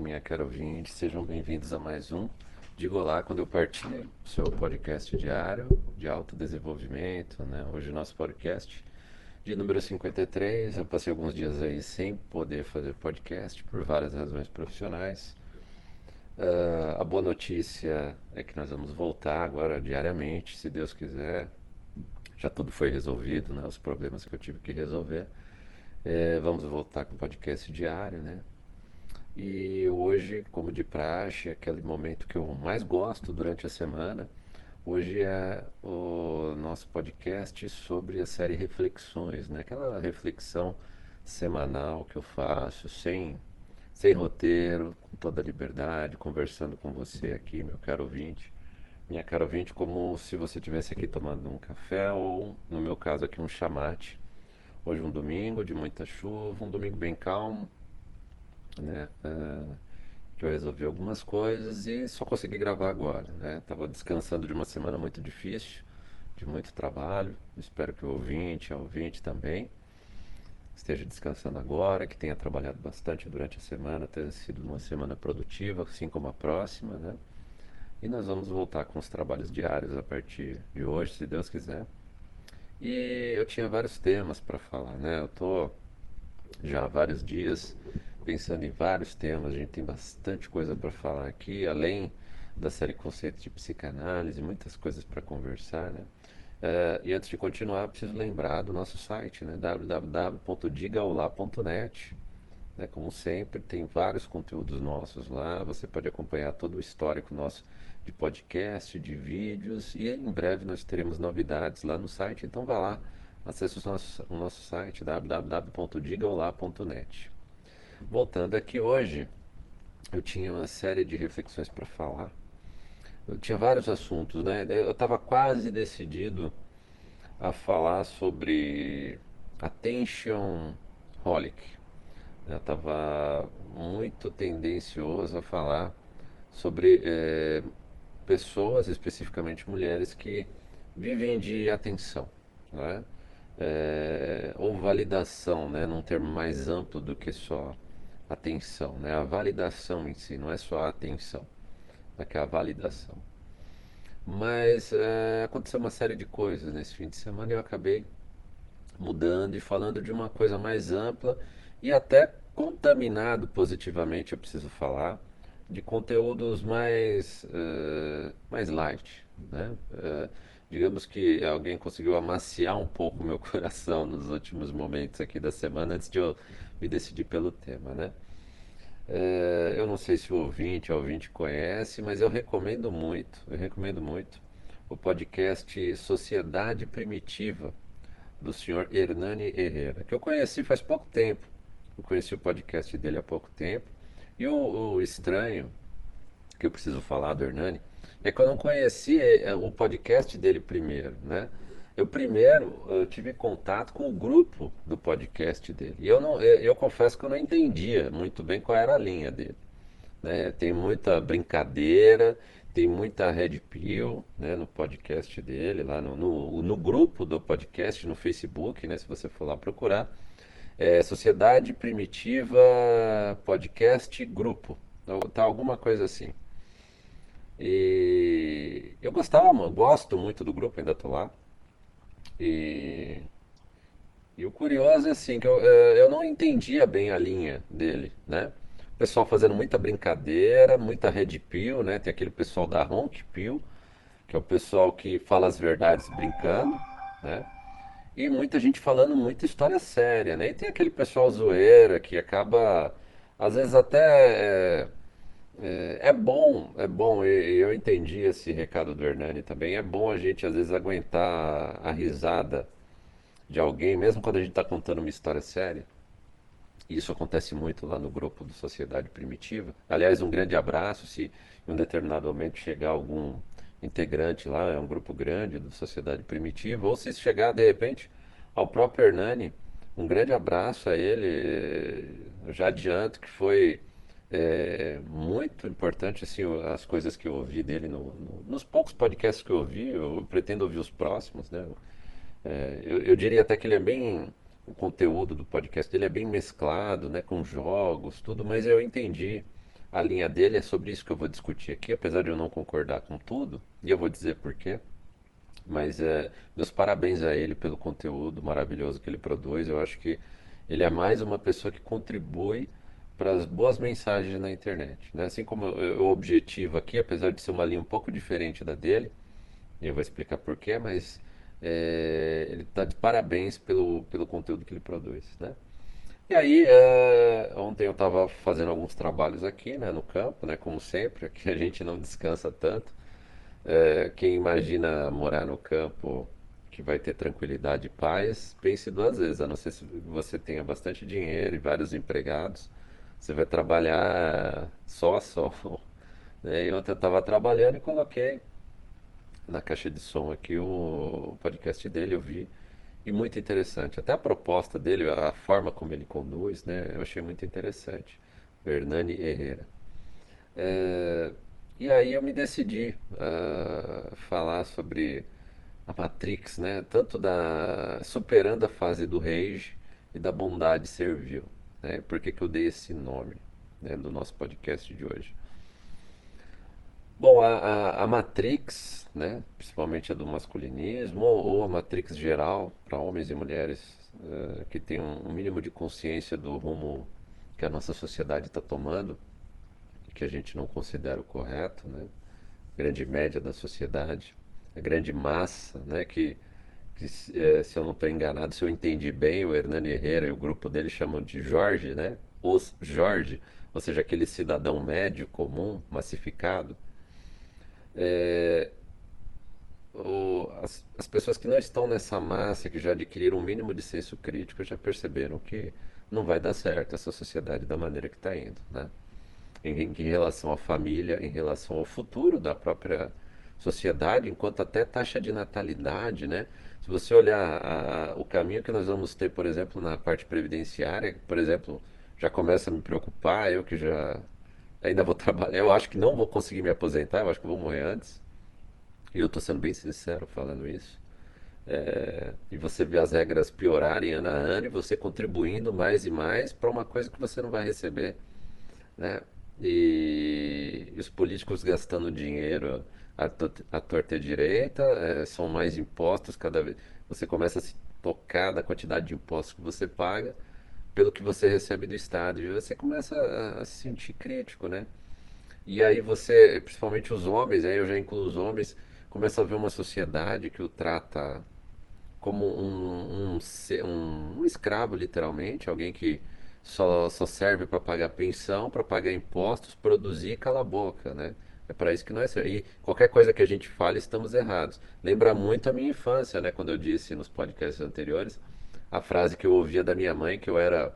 minha cara ouvinte, sejam bem-vindos a mais um Digo Olá Quando Eu Partir, seu podcast diário de autodesenvolvimento, né? Hoje nosso podcast de número 53, eu passei alguns dias aí sem poder fazer podcast por várias razões profissionais. Uh, a boa notícia é que nós vamos voltar agora diariamente, se Deus quiser. Já tudo foi resolvido, né? Os problemas que eu tive que resolver. É, vamos voltar com o podcast diário, né? E hoje, como de praxe, aquele momento que eu mais gosto durante a semana, hoje é o nosso podcast sobre a série Reflexões, né? Aquela reflexão semanal que eu faço sem, sem roteiro, com toda a liberdade, conversando com você aqui, meu caro ouvinte. Minha cara ouvinte, como se você estivesse aqui tomando um café ou, no meu caso aqui, um chamate Hoje um domingo de muita chuva, um domingo bem calmo, né? Uh, que eu resolvi algumas coisas e só consegui gravar agora, né? Tava descansando de uma semana muito difícil, de muito trabalho. Espero que o ouvinte, a ouvinte também esteja descansando agora, que tenha trabalhado bastante durante a semana, tenha sido uma semana produtiva, assim como a próxima, né? E nós vamos voltar com os trabalhos diários a partir de hoje, se Deus quiser. E eu tinha vários temas para falar, né? Eu tô já há vários dias pensando em vários temas, a gente tem bastante coisa para falar aqui, além da série Conceitos de Psicanálise, muitas coisas para conversar, né? Uh, e antes de continuar, preciso lembrar do nosso site, né? www.digaolá.net. Né? Como sempre, tem vários conteúdos nossos lá, você pode acompanhar todo o histórico nosso de podcast, de vídeos e em breve nós teremos novidades lá no site. Então vá lá, acesse o nosso, o nosso site www.digaolá.net. Voltando aqui hoje, eu tinha uma série de reflexões para falar. Eu tinha vários assuntos, né? Eu estava quase decidido a falar sobre attention holic. Eu estava muito tendencioso a falar sobre é, pessoas, especificamente mulheres, que vivem de atenção, né? É, ou validação, né? num termo mais amplo do que só atenção. Né? A validação em si, não é só a atenção, é que é a validação. Mas é, aconteceu uma série de coisas nesse fim de semana e eu acabei mudando e falando de uma coisa mais ampla e até contaminado positivamente, eu preciso falar, de conteúdos mais, uh, mais light. Né? Uh, digamos que alguém conseguiu amaciar um pouco meu coração nos últimos momentos aqui da semana antes de eu me decidir pelo tema. Né? Uh, eu não sei se o ouvinte, o ouvinte conhece, mas eu recomendo muito, eu recomendo muito o podcast Sociedade Primitiva do senhor Hernani Herrera, que eu conheci faz pouco tempo. Eu conheci o podcast dele há pouco tempo e o, o, estranho que eu preciso falar do Hernani é que eu não conheci é, o podcast dele primeiro, né? Eu primeiro eu tive contato com o grupo do podcast dele. Eu, não, eu, eu confesso que eu não entendia muito bem qual era a linha dele. Né? Tem muita brincadeira, tem muita red pill né, no podcast dele, lá no, no, no, grupo do podcast, no Facebook, né, se você for lá procurar é, Sociedade Primitiva Podcast Grupo. Tá alguma coisa assim. E eu gostava, gosto muito do grupo, ainda tô lá. E, e o curioso é assim, que eu, é, eu não entendia bem a linha dele, né? O pessoal fazendo muita brincadeira, muita red pill, né? Tem aquele pessoal da Honk Pill, que é o pessoal que fala as verdades brincando, né? E muita gente falando muita história séria, né? E tem aquele pessoal zoeira que acaba, às vezes até é, é, é bom, é bom, eu entendi esse recado do Hernani também. É bom a gente às vezes aguentar a risada de alguém, mesmo quando a gente está contando uma história séria. Isso acontece muito lá no grupo do Sociedade Primitiva. Aliás, um grande abraço se em um determinado momento chegar algum integrante lá, é um grupo grande da Sociedade Primitiva, ou se chegar de repente ao próprio Hernani, um grande abraço a ele. Eu já adianto que foi é, muito importante assim, as coisas que eu ouvi dele no, no, nos poucos podcasts que eu ouvi, eu pretendo ouvir os próximos, né? É, eu, eu, diria até que ele é bem o conteúdo do podcast dele é bem mesclado, né, com jogos, tudo, mas eu entendi a linha dele, é sobre isso que eu vou discutir aqui, apesar de eu não concordar com tudo, e eu vou dizer por quê. Mas é, meus parabéns a ele pelo conteúdo maravilhoso que ele produz. Eu acho que ele é mais uma pessoa que contribui para as boas mensagens na internet. Né? Assim como o objetivo aqui, apesar de ser uma linha um pouco diferente da dele, eu vou explicar porquê, mas é, ele está de parabéns pelo, pelo conteúdo que ele produz. Né? E aí, é, ontem eu estava fazendo alguns trabalhos aqui né, no campo, né, como sempre, aqui a gente não descansa tanto. É, quem imagina morar no campo que vai ter tranquilidade e paz, pense duas vezes, a não ser se você tenha bastante dinheiro e vários empregados, você vai trabalhar só a só. Né? E ontem eu estava trabalhando e coloquei na caixa de som aqui o podcast dele, eu vi, e muito interessante. Até a proposta dele, a forma como ele conduz, né? Eu achei muito interessante. Hernani Herrera. É, e aí eu me decidi a falar sobre a Matrix, né? Tanto da superando a fase do rage e da bondade servil, né? Por que que eu dei esse nome, né, do nosso podcast de hoje? Bom, a, a, a Matrix, né, principalmente a do masculinismo, ou, a Matrix geral, para homens e mulheres uh, que têm um, um mínimo de consciência do rumo que a nossa sociedade está tomando, que a gente não considera o correto, né? Grande média da sociedade, a grande massa, né? Que, que é, se eu não estou enganado, se eu entendi bem, o Hernani Herrera e o grupo dele chamam de Jorge, né? Os Jorge, ou seja, aquele cidadão médio comum, massificado. É, o, as, as pessoas que não estão nessa massa, que já adquiriram um mínimo de senso crítico, já perceberam que não vai dar certo essa sociedade da maneira que está indo, né? em, em relação à família, em relação ao futuro da própria sociedade, enquanto até taxa de natalidade, né? Se você olhar a, o caminho que nós vamos ter, por exemplo, na parte previdenciária, por exemplo, já começa a me preocupar, eu que já ainda vou trabalhar, eu acho que não vou conseguir me aposentar, eu acho que vou morrer antes. E eu estou sendo bem sincero falando isso. É, e você vê as regras piorarem ano a ano e você contribuindo mais e mais para uma coisa que você não vai receber. Né? E, e os políticos gastando dinheiro à, à torta e direita, é, são mais impostos cada vez. Você começa a se tocar da quantidade de impostos que você paga pelo que você recebe do Estado. E você começa a, a se sentir crítico, né? E aí você, principalmente os homens, aí eu já incluo os homens, começa a ver uma sociedade que o trata como um, um, um, um escravo, literalmente, alguém que só, só serve para pagar pensão, para pagar impostos, produzir e calar a boca, né? É para isso que nós e qualquer coisa que a gente fale estamos errados. Lembra muito a minha infância, né? Quando eu disse nos podcasts anteriores a frase que eu ouvia da minha mãe que eu era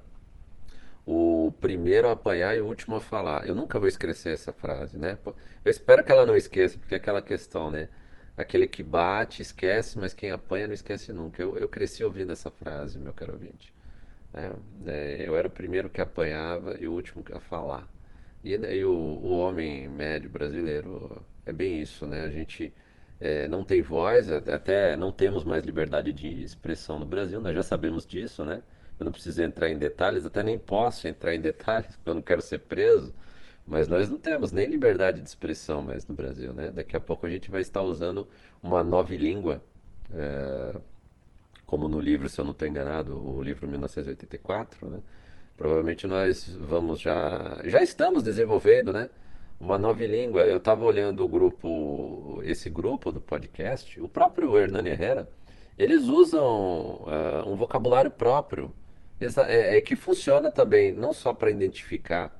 o primeiro a apanhar e o último a falar. Eu nunca vou esquecer essa frase, né? Eu espero que ela não esqueça, porque é aquela questão, né? Aquele que bate esquece, mas quem apanha não esquece nunca. Eu, eu cresci ouvindo essa frase, meu caro ouvinte. Né? É, eu era o primeiro que apanhava e o último a falar. E daí o, o homem médio brasileiro é bem isso, né? A gente é, não tem voz, até não temos mais liberdade de expressão no Brasil, nós já sabemos disso, né? Eu não preciso entrar em detalhes, até nem posso entrar em detalhes, porque eu não quero ser preso. Mas nós não temos nem liberdade de expressão mais no Brasil, né? Daqui a pouco a gente vai estar usando uma nova língua é, como no livro, se eu não estou enganado, o livro 1984, né? Provavelmente nós vamos já, já estamos desenvolvendo, né? Uma nova língua. Eu estava olhando o grupo, esse grupo do podcast, o próprio Hernani Herrera, eles usam uh, um vocabulário próprio, é, é, que funciona também, não só para identificar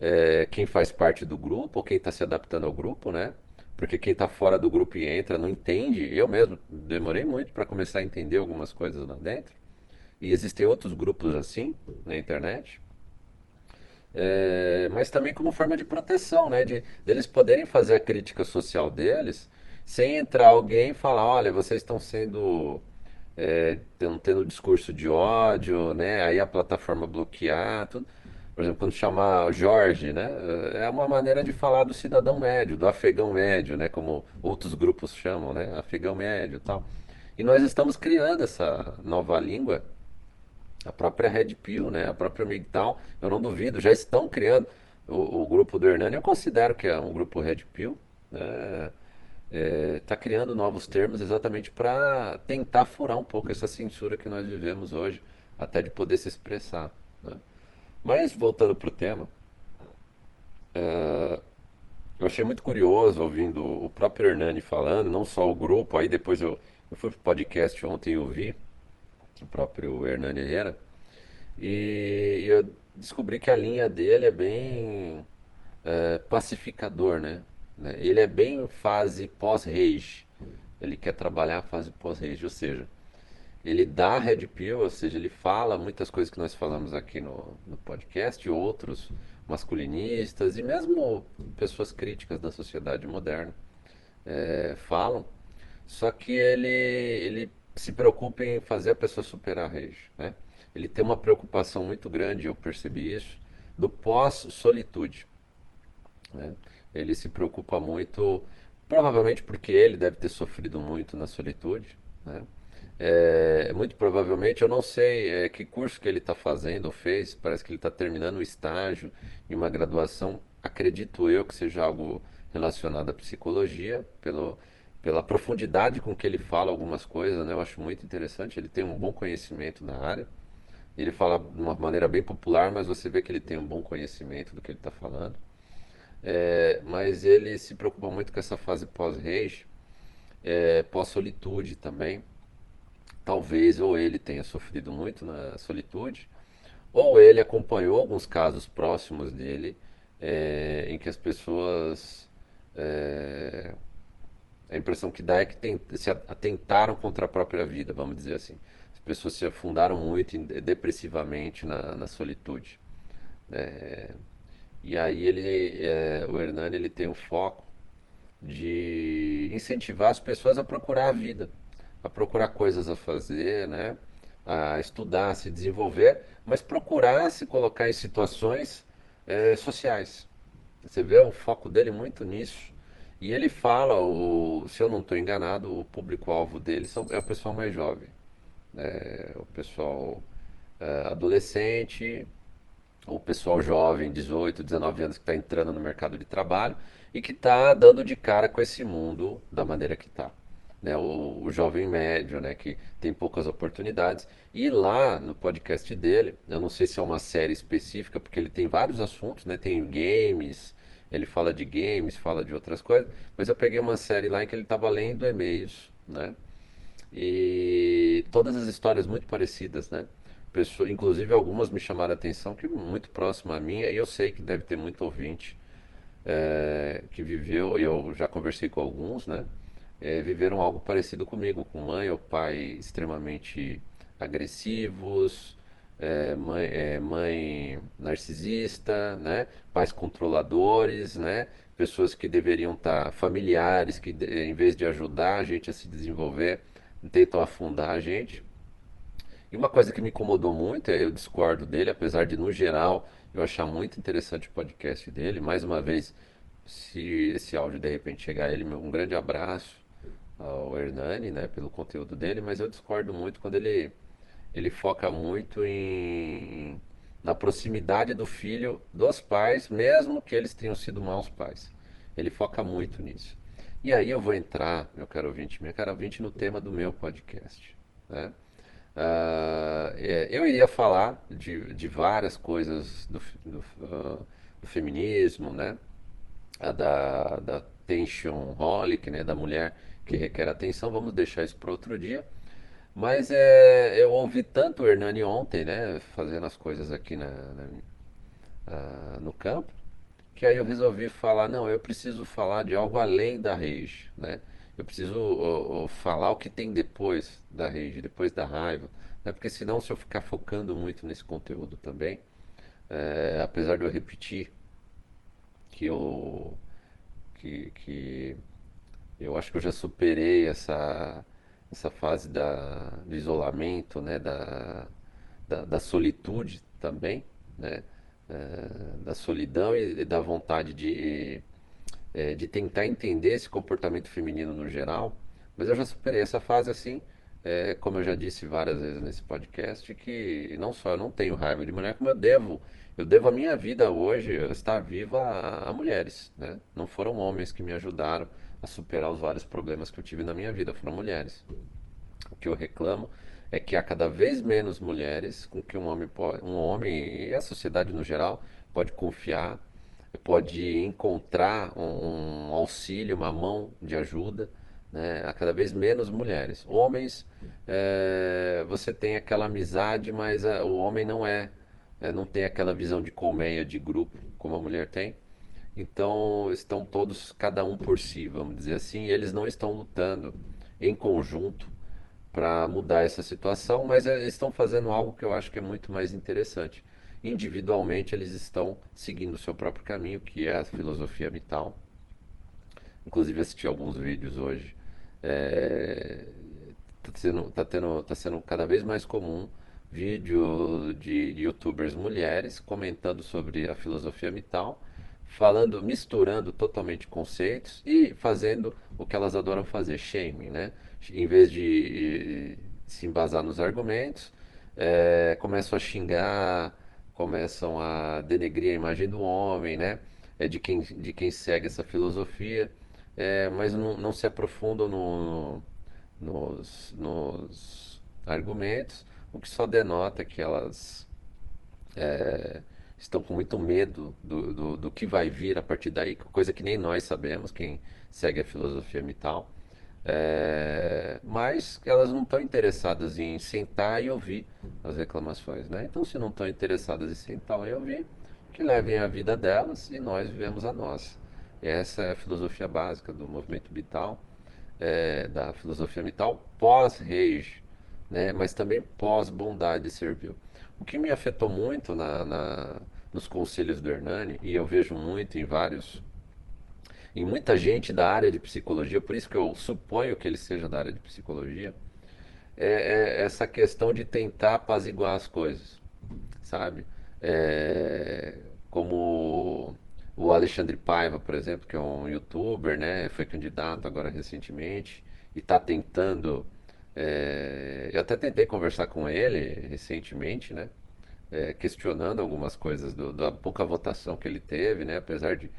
é, quem faz parte do grupo, quem está se adaptando ao grupo, né? porque quem está fora do grupo e entra não entende. Eu mesmo demorei muito para começar a entender algumas coisas lá dentro. E existem outros grupos assim na internet. É, mas também como forma de proteção, né? De deles poderem fazer a crítica social deles sem entrar alguém e falar, olha, vocês estão sendo é, tendo discurso de ódio, né? Aí a plataforma bloquear, tudo por exemplo, quando chamar Jorge, né, é uma maneira de falar do cidadão médio, do afegão médio, né, como outros grupos chamam, né, afegão médio, tal. E nós estamos criando essa nova língua A própria Red Pill, né? A própria MGTOW, eu não duvido, já estão criando. O, o grupo do Hernani, eu considero que é um grupo Red Pill, né? Está criando novos termos exatamente para tentar furar um pouco essa censura que nós vivemos hoje, até de poder se expressar. né? Mas voltando para o tema, é, eu achei muito curioso ouvindo o próprio Hernani falando, não só o grupo, aí depois eu, eu fui pro podcast ontem e ouvi o próprio Hernani Herrera, e eu descobri que a linha dele é bem é, pacificador? Né? Ele é bem fase pós-rage. Ele quer trabalhar a fase pós-rage, ou seja, ele dá red pill, ou seja, ele fala muitas coisas que nós falamos aqui no, no podcast, outros masculinistas e mesmo pessoas críticas da sociedade moderna é, falam. Só que ele, ele se preocupa em fazer a pessoa superar a rage. Né? Ele tem uma preocupação muito grande, eu percebi isso, do pós-solitude. Né? Ele se preocupa muito, provavelmente porque ele deve ter sofrido muito na solitude. Né? É, muito provavelmente, eu não sei é, que curso que ele está fazendo ou fez, parece que ele está terminando o estágio em uma graduação, acredito eu que seja algo relacionado à psicologia, pelo, pela profundidade com que ele fala algumas coisas, né? eu acho muito interessante, ele tem um bom conhecimento na área. Ele fala de uma maneira bem popular, mas você vê que ele tem um bom conhecimento do que ele está falando. É, mas ele se preocupa muito com essa fase pós-rage, é, pós-solitude também. Talvez ou ele tenha sofrido muito na solitude, ou ele acompanhou alguns casos próximos dele é, em que as pessoas. A impressão que dá é que tem, se atentaram contra a própria vida, vamos dizer assim. As pessoas se afundaram muito depressivamente na, na solitude. É, e aí ele, é, o Hernani ele tem o foco de incentivar as pessoas a procurar a vida, a procurar coisas a fazer, né? a estudar, a se desenvolver, mas procurar se colocar em situações é, sociais. Você vê o foco dele muito nisso. E ele fala, o, se eu não estou enganado, o público-alvo dele são, é o pessoal mais jovem. É, o pessoal é, adolescente, o pessoal jovem, 18, 19 anos, que está entrando no mercado de trabalho e que está dando de cara com esse mundo da maneira que está. Né? O, o, jovem médio, né? que tem poucas oportunidades. E lá no podcast dele, eu não sei se é uma série específica, porque ele tem vários assuntos, né? tem games, ele fala de games, fala de outras coisas, mas eu peguei uma série lá em que ele estava lendo e-mails, né? E todas as histórias muito parecidas, né? pessoa, inclusive algumas me chamaram a atenção que muito próxima a minha, e eu sei que deve ter muito ouvinte é, que viveu, e eu já conversei com alguns, né? É, viveram algo parecido comigo, com mãe ou pai extremamente agressivos, é, mãe, é, mãe narcisista, né? Pais controladores, né? Pessoas que deveriam estar familiares, que em vez de ajudar a gente a se desenvolver, tentam afundar a gente. E uma coisa que me incomodou muito, eu discordo dele, apesar de, no geral, eu achar muito interessante o podcast dele. Mais uma vez, se esse áudio de repente chegar a ele, um grande abraço ao Hernani, né, pelo conteúdo dele, mas eu discordo muito quando ele, ele foca muito em, na proximidade do filho dos pais, mesmo que eles tenham sido maus pais. Ele foca muito nisso. E aí eu vou entrar, meu caro ouvinte, minha cara ouvinte, no tema do meu podcast. Né? Uh, eu iria falar de, de várias coisas do, do, uh, do feminismo, né? A da, da tension holic, né? Da mulher que requer atenção. Vamos deixar isso para outro dia. Mas é, eu ouvi tanto o Hernani ontem, né? Fazendo as coisas aqui na, na uh, no campo, que aí eu resolvi falar, não, eu preciso falar de algo além da rage, né? Eu preciso falar o que tem depois da rage, depois da raiva. Né? Porque senão, se eu ficar focando muito nesse conteúdo também, é, apesar de eu repetir que eu, que, que eu acho que eu já superei essa, essa fase da, do isolamento, né? da, da, da solitude também, né? É, da solidão e da vontade de é, de tentar entender esse comportamento feminino no geral, mas eu já superei essa fase assim. é, como eu já disse várias vezes nesse podcast, que não só eu não tenho raiva de mulher, como eu devo, eu devo a minha vida hoje estar viva a, a mulheres, né? Não foram homens que me ajudaram a superar os vários problemas que eu tive na minha vida, foram mulheres. O que eu reclamo é que há cada vez menos mulheres com que um homem pode, um homem e a sociedade no geral pode confiar, pode encontrar um, auxílio, uma mão de ajuda né? Há cada vez menos mulheres. Homens, é, você tem aquela amizade, mas a, o homem não é, é, não tem aquela visão de colmeia, de grupo, como a mulher tem. Então, estão todos, cada um por si, vamos dizer assim, eles não estão lutando em conjunto para mudar essa situação, mas é, estão fazendo algo que eu acho que é muito mais interessante. Individualmente, eles estão seguindo o seu próprio caminho, que é a filosofia vital. Inclusive, assisti alguns vídeos hoje é, tá, sendo, tá, tendo, tá sendo cada vez mais comum vídeo de youtubers mulheres comentando sobre a filosofia mital, falando, misturando totalmente conceitos e fazendo o que elas adoram fazer, shaming, né? Em vez de se embasar nos argumentos, é, começam a xingar, começam a denegrir a imagem do homem, né? É de quem, de quem segue essa filosofia é, mas não, não, se aprofundam no, nos, nos, argumentos, o que só denota que elas é, estão com muito medo do, do, do, que vai vir a partir daí, coisa que nem nós sabemos, quem segue a filosofia mital. É, mas elas não estão interessadas em sentar e ouvir as reclamações. Né? Então, se não estão interessadas em sentar e ouvir, que levem a vida delas e nós vivemos a nossa. Essa é a filosofia básica do movimento vital, é, da filosofia vital pós-rage, né, mas também pós-bondade servil. O que me afetou muito na, na, nos conselhos do Hernani, e eu vejo muito em vários, em muita gente da área de psicologia, por isso que eu suponho que ele seja da área de psicologia, é, é essa questão de tentar apaziguar as coisas, sabe? É, como o Alexandre Paiva, por exemplo, que é um youtuber, né? Foi candidato agora recentemente e está tentando. É... Eu até tentei conversar com ele recentemente, né? É, questionando algumas coisas do, da pouca votação que ele teve, né? Apesar de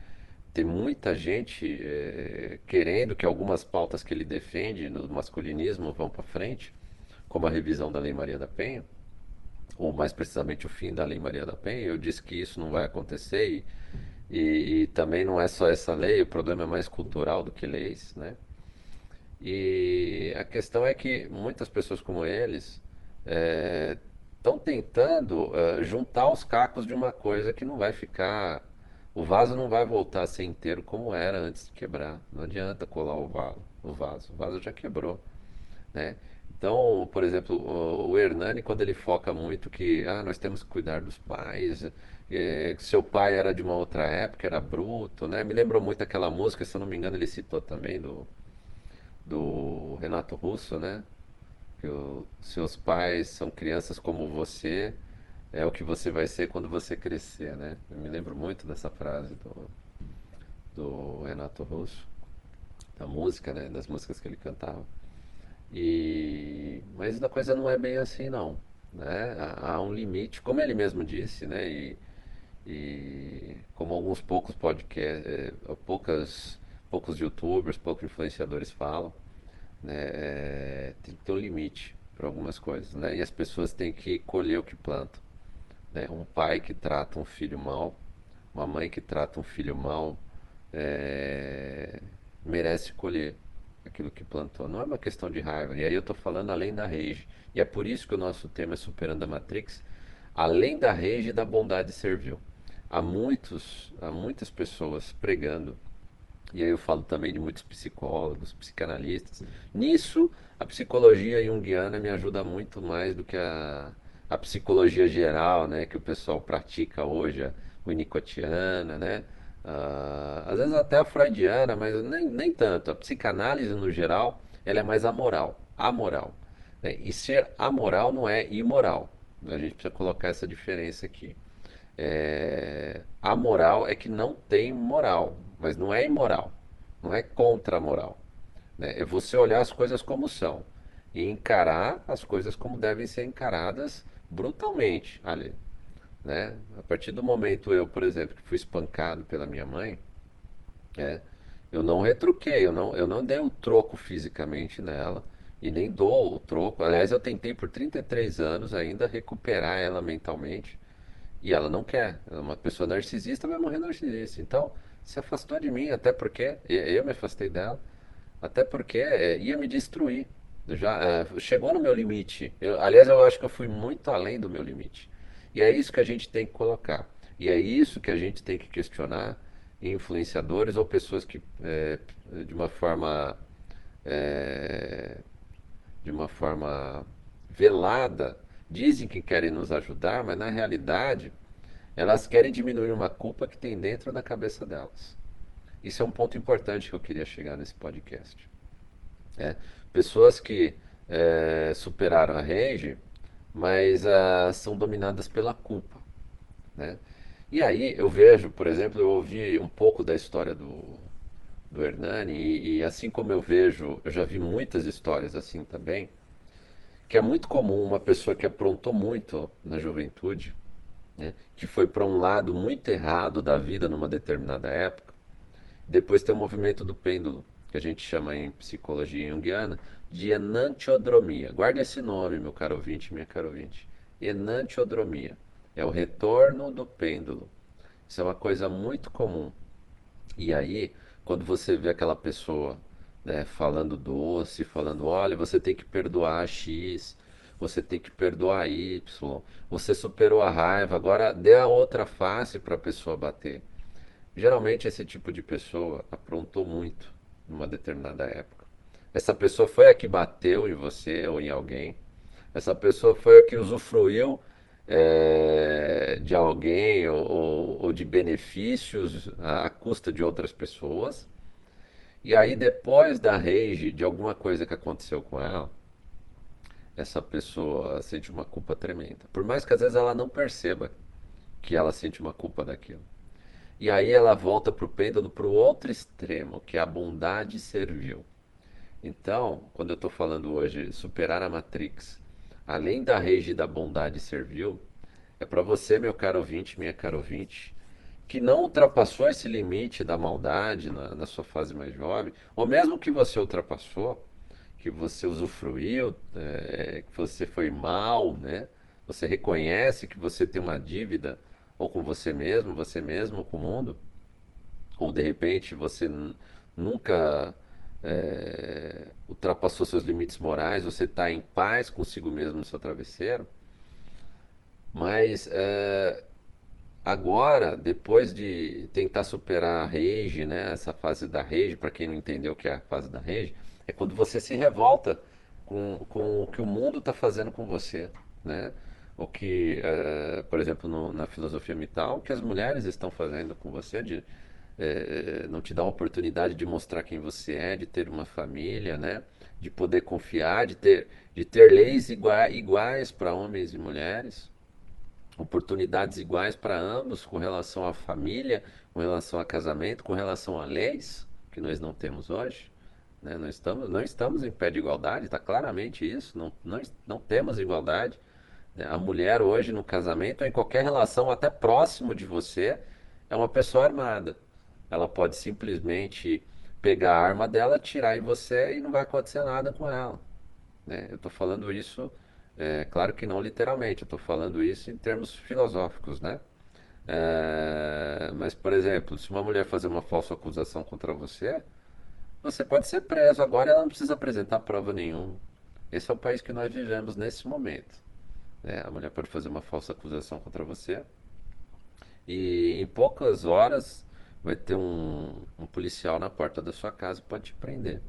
ter muita gente é, querendo que algumas pautas que ele defende no masculinismo vão para frente, como a revisão da Lei Maria da Penha, ou mais precisamente o fim da Lei Maria da Penha. Eu disse que isso não vai acontecer e e, e, também não é só essa lei, o problema é mais cultural do que leis, né? E a questão é que muitas pessoas como eles estão é, tentando é, juntar os cacos de uma coisa que não vai ficar. O vaso não vai voltar a ser inteiro como era antes de quebrar. Não adianta colar o vaso. O vaso, o vaso já quebrou, né? Então, por exemplo, o, Hernani, quando ele foca muito que ah, nós temos que cuidar dos pais, é, seu pai era de uma outra época, era bruto, né? Me lembrou muito aquela música, se eu não me engano, ele citou também do, do Renato Russo, né? Que o, seus pais são crianças como você, é o que você vai ser quando você crescer, né? Eu me lembro muito dessa frase do, do Renato Russo, da música, né? Das músicas que ele cantava. E mas a coisa não é bem assim, não. Né? Há, um limite, como ele mesmo disse, né? E, e como alguns poucos podcasts, é, poucas, poucos youtubers, poucos influenciadores falam, né, é, tem que ter um limite para algumas coisas, né? E as pessoas têm que colher o que plantam. Né? Um pai que trata um filho mal, uma mãe que trata um filho mal, é, merece colher aquilo que plantou. Não é uma questão de raiva. E aí eu estou falando além da rage. E é por isso que o nosso tema é Superando a Matrix, além da rage da bondade servil há muitos, há muitas pessoas pregando, e aí eu falo também de muitos psicólogos, psicanalistas. Nisso, a psicologia junguiana me ajuda muito mais do que a, a psicologia geral, né, que o pessoal pratica hoje, a winnicottiana, né? Uh, às vezes até a freudiana, mas nem, nem tanto. A psicanálise, no geral, ela é mais amoral, amoral. Né? E ser amoral não é imoral. A gente precisa colocar essa diferença aqui. É, a moral é que não tem moral, mas não é imoral, não é contra a moral. Né? É você olhar as coisas como são. e encarar as coisas como devem ser encaradas brutalmente ali, né? A partir do momento eu, por exemplo, que fui espancado pela minha mãe, é, eu não retruquei, eu não, eu não dei um troco fisicamente nela e nem dou o troco. Aliás, eu tentei por 33 anos ainda recuperar ela mentalmente e ela não quer. É uma pessoa narcisista, vai morrer narcisista. Então, se afastou de mim, até porque eu me afastei dela, até porque é, ia me destruir. Já é, chegou no meu limite. Eu, aliás, eu acho que eu fui muito além do meu limite. E é isso que a gente tem que colocar. E é isso que a gente tem que questionar influenciadores ou pessoas que é, de uma forma é, de uma forma velada dizem que querem nos ajudar, mas na realidade elas querem diminuir uma culpa que tem dentro da cabeça delas. Isso é um ponto importante que eu queria chegar nesse podcast. É, pessoas que é, superaram a rage, mas ah, são dominadas pela culpa. Né? E aí eu vejo, por exemplo, eu ouvi um pouco da história do, do Hernani, e, e assim como eu vejo, eu já vi muitas histórias assim também, que é muito comum uma pessoa que aprontou muito na juventude, né, que foi para um lado muito errado da vida numa determinada época, depois tem o movimento do pêndulo, que a gente chama em psicologia junguiana de enantiodromia. Guarde esse nome, meu caro ouvinte, minha caro ouvinte. Enantiodromia. É o retorno do pêndulo. Isso é uma coisa muito comum. E aí, quando você vê aquela pessoa né, falando doce, falando, olha, você tem que perdoar X, você tem que perdoar Y, você superou a raiva, agora dê a outra face para a pessoa bater. Geralmente esse tipo de pessoa aprontou muito numa determinada época. Essa pessoa foi a que bateu em você ou em alguém. Essa pessoa foi a que usufruiu é, de alguém ou, ou, de benefícios à custa de outras pessoas. E aí, depois da rage, de alguma coisa que aconteceu com ela, essa pessoa sente uma culpa tremenda. Por mais que às vezes ela não perceba que ela sente uma culpa daquilo. E aí ela volta para o pêndulo para o outro extremo, que é a bondade servil. Então, quando eu estou falando hoje superar a Matrix, além da rede da bondade servil, é para você, meu caro ouvinte, minha caro ouvinte, que não ultrapassou esse limite da maldade na, na sua fase mais jovem, ou mesmo que você ultrapassou, que você usufruiu, é, que você foi mal, né? Você reconhece que você tem uma dívida, ou com você mesmo, você mesmo, com o mundo, ou de repente você nunca é, ultrapassou seus limites morais, você está em paz consigo mesmo no seu travesseiro. Mas é, agora, depois de tentar superar a rage, né, essa fase da rage, para quem não entendeu o que é a fase da rage, é quando você se revolta com, com o que o mundo está fazendo com você, né? O que, é, por exemplo, no, na filosofia mital, o que as mulheres estão fazendo com você de é, não te dar uma oportunidade de mostrar quem você é, de ter uma família, né? De poder confiar, de ter, de ter leis iguais, iguais para homens e mulheres, oportunidades iguais para ambos com relação à família, com relação a casamento, com relação a leis que nós não temos hoje. Né? Nós estamos, não estamos em pé de igualdade, está claramente isso, não, não, não temos igualdade. Né? A mulher hoje no casamento, ou em qualquer relação até próximo de você, é uma pessoa armada. Ela pode simplesmente pegar a arma dela, atirar em você e não vai acontecer nada com ela. Né? Eu estou falando isso é, claro que não literalmente, eu estou falando isso em termos filosóficos, né? É, mas, por exemplo, se uma mulher fazer uma falsa acusação contra você, você pode ser preso. Agora ela não precisa apresentar prova nenhuma. Esse é o país que nós vivemos nesse momento. Né? A mulher pode fazer uma falsa acusação contra você e em poucas horas vai ter um, um policial na porta da sua casa e pode te prender.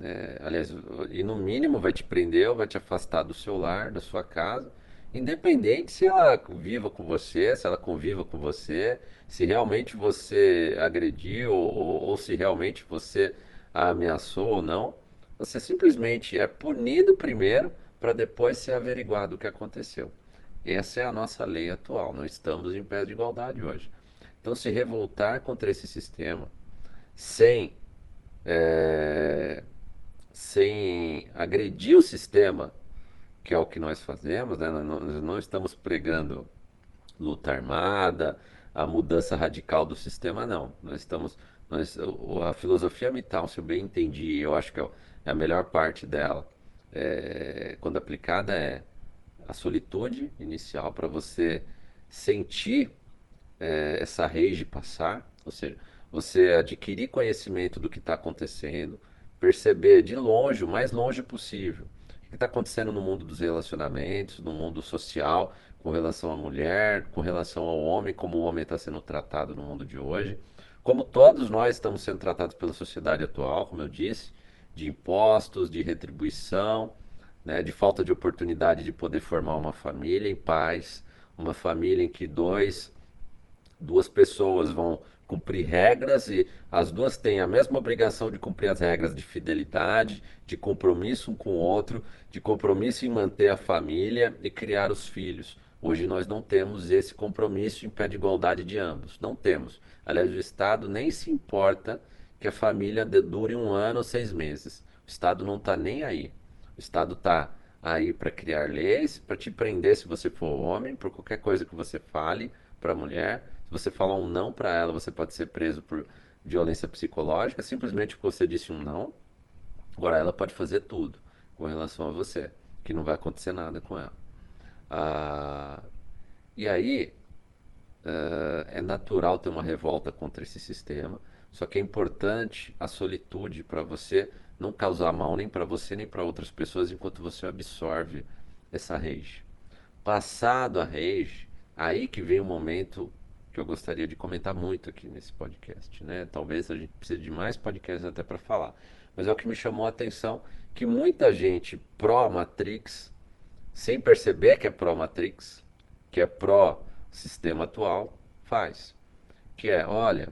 É, aliás, e no mínimo vai te prender ou vai te afastar do seu lar, da sua casa, independente se ela viva com você, se ela conviva com você, se realmente você agrediu ou, ou se realmente você ameaçou ou não. Você simplesmente é punido primeiro para depois ser averiguado o que aconteceu. Essa é a nossa lei atual. Não estamos em pé de igualdade hoje. Então, se revoltar contra esse sistema sem é, sem agredir o sistema, que é o que nós fazemos, né? Nós não estamos pregando luta armada, a mudança radical do sistema, não. Nós estamos. Nós, a filosofia mital, se eu bem entendi, eu acho que é, é a melhor parte dela, é, quando aplicada, é a solitude inicial para você sentir é, essa rage passar, ou seja, você adquirir conhecimento do que está acontecendo, perceber de longe, o mais longe possível, o que está acontecendo no mundo dos relacionamentos, no mundo social, com relação à mulher, com relação ao homem, como o homem está sendo tratado no mundo de hoje, como todos nós estamos sendo tratados pela sociedade atual, como eu disse, de impostos, de retribuição, né, de falta de oportunidade de poder formar uma família em paz, uma família em que dois, duas pessoas vão cumprir regras e as duas têm a mesma obrigação de cumprir as regras de fidelidade, de compromisso um com o outro, de compromisso em manter a família e criar os filhos. Hoje nós não temos esse compromisso em pé de igualdade de ambos. Não temos. Aliás, o Estado nem se importa que a família dure um ano ou seis meses. O Estado não está nem aí. O Estado está aí para criar leis, para te prender se você for homem, por qualquer coisa que você fale para a mulher. Se você falar um não para ela, você pode ser preso por violência psicológica, simplesmente porque você disse um não. Agora, ela pode fazer tudo com relação a você, que não vai acontecer nada com ela. Ah, e aí é natural ter uma revolta contra esse sistema, só que é importante a solitude para você não causar mal nem para você nem para outras pessoas enquanto você absorve essa rage. Passado a rage, aí que vem o momento que eu gostaria de comentar muito aqui nesse podcast, né? Talvez a gente precise de mais podcasts até para falar, mas é o que me chamou a atenção que muita gente pró Matrix sem perceber que é pró-Matrix, que é pró-sistema atual, faz. Que é, olha,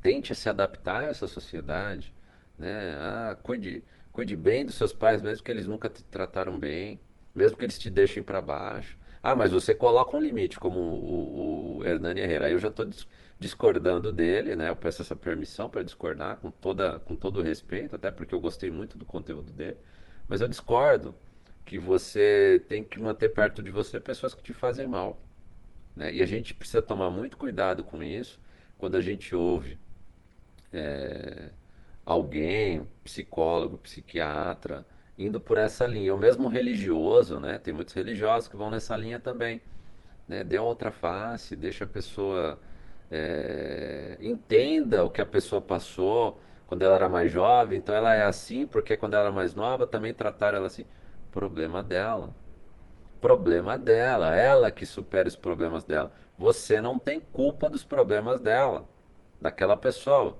tente se adaptar a essa sociedade, né? Ah, cuide, cuide bem dos seus pais, mesmo que eles nunca te trataram bem, mesmo que eles te deixem para baixo. Ah, mas você coloca um limite, como o, o Hernani Herrera. Eu já estou discordando dele, né? Eu peço essa permissão para discordar com, toda, com todo respeito, até porque eu gostei muito do conteúdo dele. Mas eu discordo que você tem que manter perto de você pessoas que te fazem mal. Né? E a gente precisa tomar muito cuidado com isso quando a gente ouve é, alguém, psicólogo, psiquiatra, indo por essa linha. O mesmo religioso, né? tem muitos religiosos que vão nessa linha também. Né? Dê outra face, deixa a pessoa. É, entenda o que a pessoa passou quando ela era mais jovem, então ela é assim, porque quando ela era mais nova também trataram ela assim. Problema dela. Problema dela. Ela que supera os problemas dela. Você não tem culpa dos problemas dela, daquela pessoa.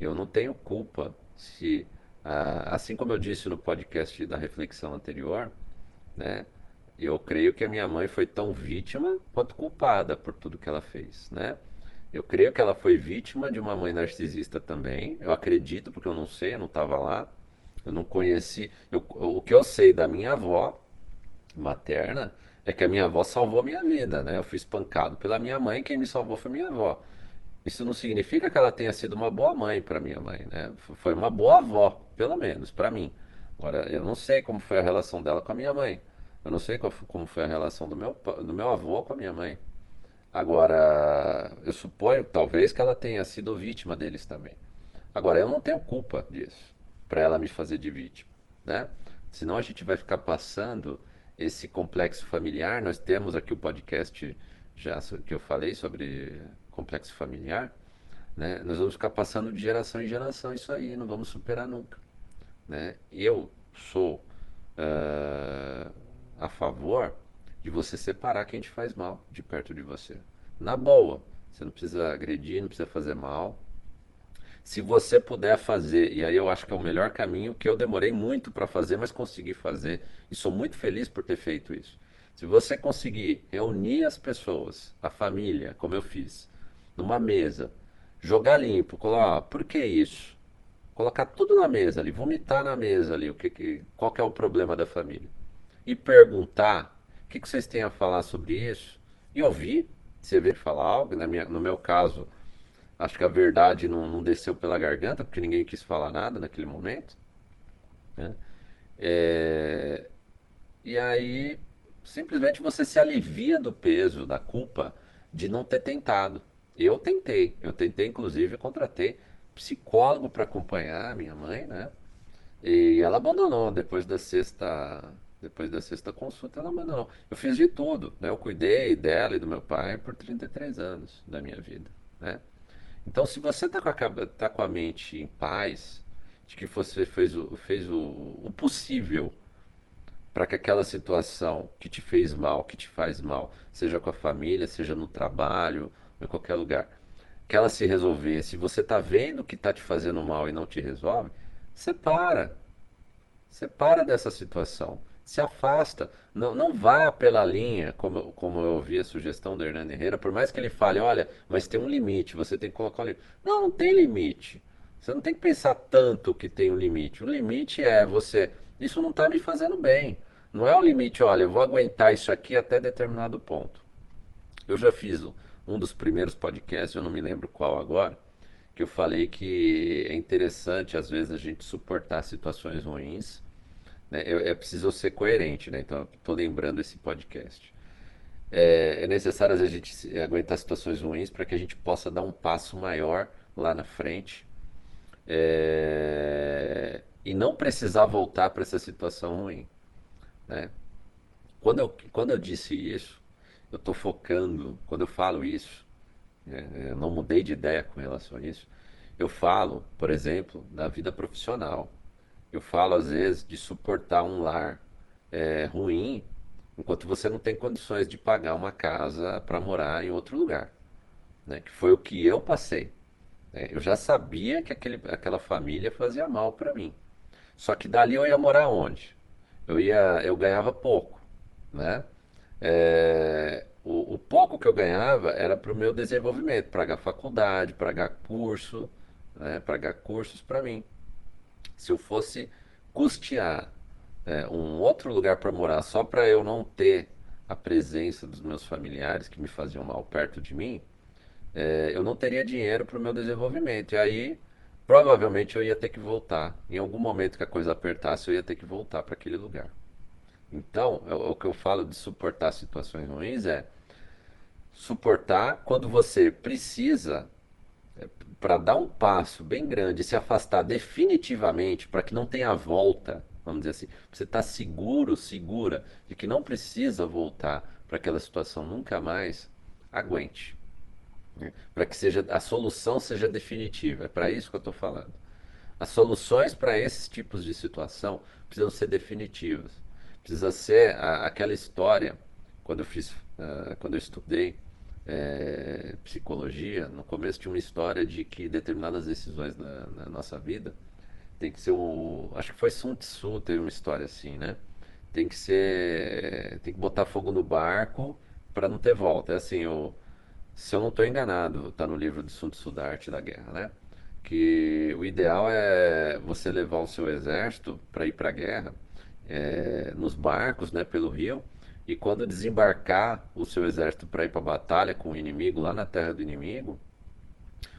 Eu não tenho culpa se, ah, assim como eu disse no podcast da reflexão anterior, né? Eu creio que a minha mãe foi tão vítima quanto culpada por tudo que ela fez, né? Eu creio que ela foi vítima de uma mãe narcisista também. Eu acredito, porque eu não sei, eu não estava lá. Eu não conheci. Eu, o que eu sei da minha avó materna é que a minha avó salvou a minha vida, né? Eu fui espancado pela minha mãe, quem me salvou foi minha avó. Isso não significa que ela tenha sido uma boa mãe para minha mãe, né? Foi uma boa avó, pelo menos para mim. Agora, eu não sei como foi a relação dela com a minha mãe. Eu não sei como foi a relação do meu, do meu avô com a minha mãe. Agora, eu suponho, talvez, que ela tenha sido vítima deles também. Agora, eu não tenho culpa disso para ela me fazer de vítima, né? Senão a gente vai ficar passando esse complexo familiar. Nós temos aqui o podcast já que eu falei sobre complexo familiar, né? Nós vamos ficar passando de geração em geração isso aí, não vamos superar nunca, né? Eu sou uh, a favor de você separar quem te faz mal de perto de você. Na boa, você não precisa agredir, não precisa fazer mal, se você puder fazer, e aí eu acho que é o melhor caminho que eu demorei muito para fazer, mas consegui fazer, e sou muito feliz por ter feito isso. Se você conseguir reunir as pessoas, a família, como eu fiz, numa mesa, jogar limpo, colocar, ah, por que isso? Colocar tudo na mesa ali, vomitar na mesa ali, o que, que, qual que é o problema da família. E perguntar o que, que vocês têm a falar sobre isso, e ouvir, você ver falar algo, na minha, no meu caso, Acho que a verdade não, não desceu pela garganta, porque ninguém quis falar nada naquele momento. né? É, e aí, simplesmente você se alivia do peso, da culpa de não ter tentado. Eu tentei, eu tentei, inclusive, contratei psicólogo para acompanhar minha mãe, né? E ela abandonou depois da sexta, depois da sexta consulta, ela abandonou. Eu fiz de tudo, né? Eu cuidei dela e do meu pai por 33 anos da minha vida, né? Então, se você está com, a tá com a mente em paz, de que você fez o, fez o, o possível para que aquela situação que te fez mal, que te faz mal, seja com a família, seja no trabalho, em qualquer lugar, que ela se resolvesse, se você está vendo que está te fazendo mal e não te resolve, separa. Separa dessa situação. Se afasta. Não, não vá pela linha, como, como eu ouvi a sugestão do Hernando Herrera, por mais que ele fale, olha, mas tem um limite, você tem que colocar um limite. Não, não tem limite. Você não tem que pensar tanto que tem um limite. O limite é você, isso não está me fazendo bem. Não é o limite, olha, eu vou aguentar isso aqui até determinado ponto. Eu já fiz um dos primeiros podcasts, eu não me lembro qual agora, que eu falei que é interessante às vezes a gente suportar situações ruins. Né? É preciso ser coerente, né? Então estou lembrando esse podcast. É, é necessário às vezes a gente aguentar situações ruins para que a gente possa dar um passo maior lá na frente é, e não precisar voltar para essa situação ruim. Né? Quando, eu, quando eu disse isso, eu estou focando, quando eu falo isso, é, eu não mudei de ideia com relação a isso. Eu falo, por exemplo, da vida profissional. Eu falo, às vezes, de suportar um lar é, ruim enquanto você não tem condições de pagar uma casa para morar em outro lugar. Né? Que foi o que eu passei. Né? Eu já sabia que aquele, aquela família fazia mal para mim. Só que dali eu ia morar onde? Eu ia, eu ganhava pouco, né? É, o, o, pouco que eu ganhava era para o meu desenvolvimento, pagar faculdade, pagar curso, né, pagar cursos para mim. Se eu fosse custear é, um outro lugar para morar só para eu não ter a presença dos meus familiares que me faziam mal perto de mim, é, eu não teria dinheiro para o meu desenvolvimento. E aí, provavelmente, eu ia ter que voltar. Em algum momento que a coisa apertasse, eu ia ter que voltar para aquele lugar. Então, é o que eu falo de suportar situações ruins é suportar quando você precisa para dar um passo bem grande, se afastar definitivamente para que não tenha volta, vamos dizer assim, você está seguro, segura de que não precisa voltar para aquela situação nunca mais, aguente. Né? Para que seja a solução seja definitiva. É para isso que eu estou falando. As soluções para esses tipos de situação precisam ser definitivas. Precisa ser a, aquela história, quando eu fiz, uh, quando eu estudei é, psicologia, no começo tinha uma história de que determinadas decisões na, na, nossa vida tem que ser o. Acho que foi Sun Tzu, teve uma história assim, né? Tem que ser. Tem que botar fogo no barco para não ter volta. É assim, o, se eu não estou enganado, está no livro de Sun Tzu da Arte da Guerra, né? Que o ideal é você levar o seu exército para ir para a guerra é, nos barcos, né, pelo rio. E quando desembarcar o seu exército para ir para a batalha com o inimigo lá na terra do inimigo,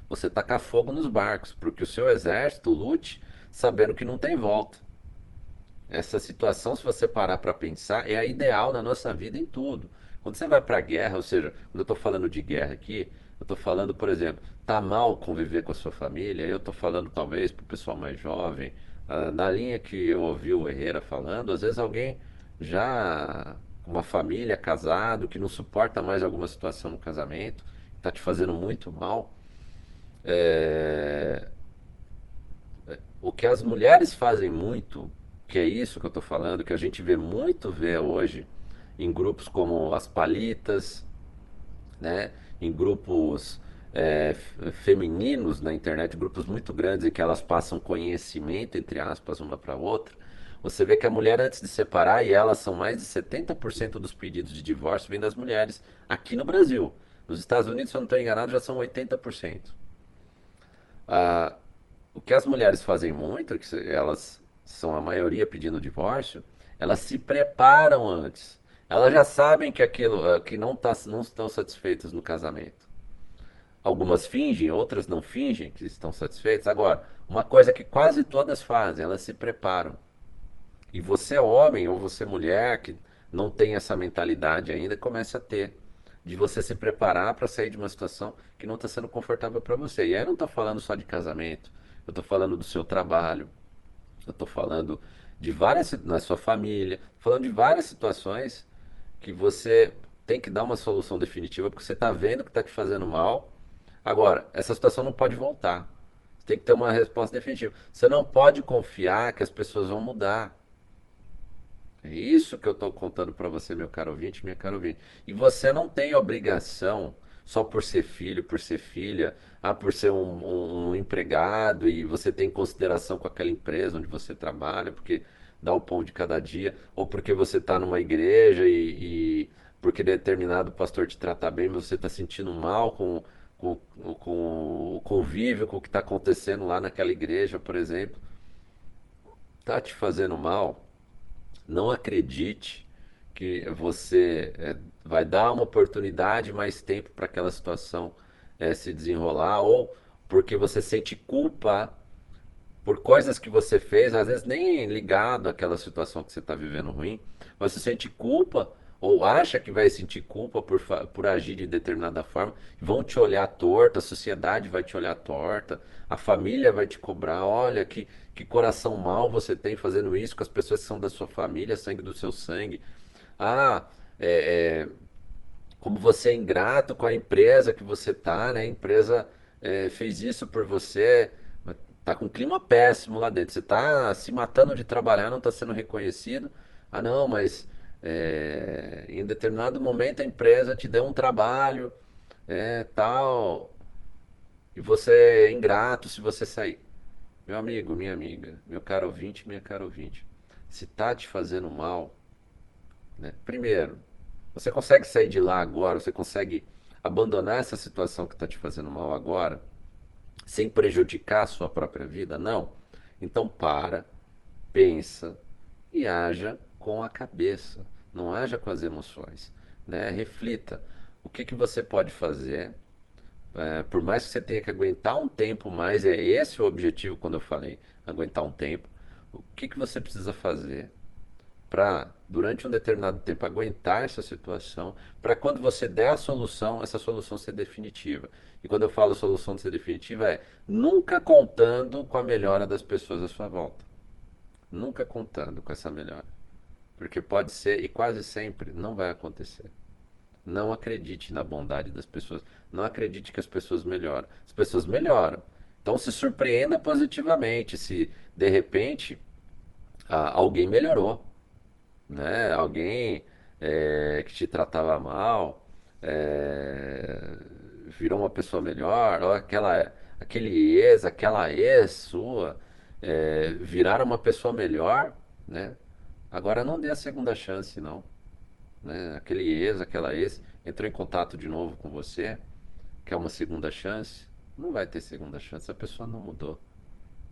você tacar fogo nos barcos, porque o seu exército lute sabendo que não tem volta. Essa situação, se você parar para pensar, é a ideal na nossa vida em tudo. Quando você vai para a guerra, ou seja, quando eu estou falando de guerra aqui, eu estou falando, por exemplo, tá mal conviver com a sua família, eu estou falando talvez para o pessoal mais jovem, ah, na linha que eu ouvi o Herrera falando, às vezes alguém já uma família, casado, que não suporta mais alguma situação no casamento, está te fazendo muito mal. É... O que as mulheres fazem muito, que é isso que eu estou falando, que a gente vê muito ver hoje em grupos como as palitas, né? em grupos é, femininos na internet, grupos muito grandes em que elas passam conhecimento, entre aspas, uma para outra, você vê que a mulher antes de separar, e elas são mais de 70% dos pedidos de divórcio, vem das mulheres aqui no Brasil. Nos Estados Unidos, se eu não estou enganado, já são 80%. Ah, o que as mulheres fazem muito, que elas são a maioria pedindo divórcio, elas se preparam antes. Elas já sabem que aquilo ah, que não, tá, não estão satisfeitas no casamento. Algumas fingem, outras não fingem que estão satisfeitas. Agora, uma coisa que quase todas fazem, elas se preparam. E você é homem ou você é mulher que não tem essa mentalidade ainda, comece a ter. De você se preparar para sair de uma situação que não está sendo confortável para você. E aí eu não estou falando só de casamento, eu estou falando do seu trabalho, eu estou falando de várias na sua família, falando de várias situações que você tem que dar uma solução definitiva porque você está vendo que está te fazendo mal. Agora, essa situação não pode voltar. Você tem que ter uma resposta definitiva. Você não pode confiar que as pessoas vão mudar. É isso que eu estou contando para você, meu caro ouvinte, minha caro ouvinte. E você não tem obrigação, só por ser filho, por ser filha, ah, por ser um, um, um empregado e você tem consideração com aquela empresa onde você trabalha, porque dá o pão de cada dia, ou porque você está numa igreja e, e, porque determinado pastor te trata bem, mas você está sentindo mal com, com, com o convívio, com o que está acontecendo lá naquela igreja, por exemplo. Está te fazendo mal não acredite que você é, vai dar uma oportunidade mais tempo para aquela situação é, se desenrolar ou porque você sente culpa por coisas que você fez, às vezes nem ligado àquela situação que você está vivendo ruim, mas você sente culpa ou acha que vai sentir culpa por, por agir de determinada forma, vão te olhar torta, a sociedade vai te olhar torta, a família vai te cobrar, olha que, que coração mau você tem fazendo isso com as pessoas que são da sua família, sangue do seu sangue. Ah, é, é, como você é ingrato com a empresa que você tá, né? A empresa é, fez isso por você, tá com um clima péssimo lá dentro. Você tá se matando de trabalhar, não está sendo reconhecido. Ah, não, mas é, em determinado momento a empresa te deu um trabalho, é, tal, e você é ingrato se você sair. Meu amigo, minha amiga, meu caro ouvinte, minha cara ouvinte, se tá te fazendo mal, né? Primeiro, você consegue sair de lá agora, você consegue abandonar essa situação que está te fazendo mal agora, sem prejudicar a sua própria vida? Não. Então para, pensa e haja com a cabeça não haja com as emoções. Né? Reflita. O que, que você pode fazer? É, por mais que você tenha que aguentar um tempo mais, é esse o objetivo quando eu falei aguentar um tempo. O que, que você precisa fazer para, durante um determinado tempo, aguentar essa situação, para quando você der a solução, essa solução ser definitiva. E quando eu falo solução ser definitiva, é nunca contando com a melhora das pessoas à sua volta. Nunca contando com essa melhora. Porque pode ser, e quase sempre não vai acontecer. Não acredite na bondade das pessoas. Não acredite que as pessoas melhoram. As pessoas melhoram. Então se surpreenda positivamente se de repente alguém melhorou. Né? Alguém é, que te tratava mal é, virou uma pessoa melhor. Ou aquela, aquele ex, aquela ex sua é, viraram uma pessoa melhor. Né? Agora não dê a segunda chance, não. Né? Aquele ex, aquela ex, entrou em contato de novo com você, quer uma segunda chance, não vai ter segunda chance, a pessoa não mudou.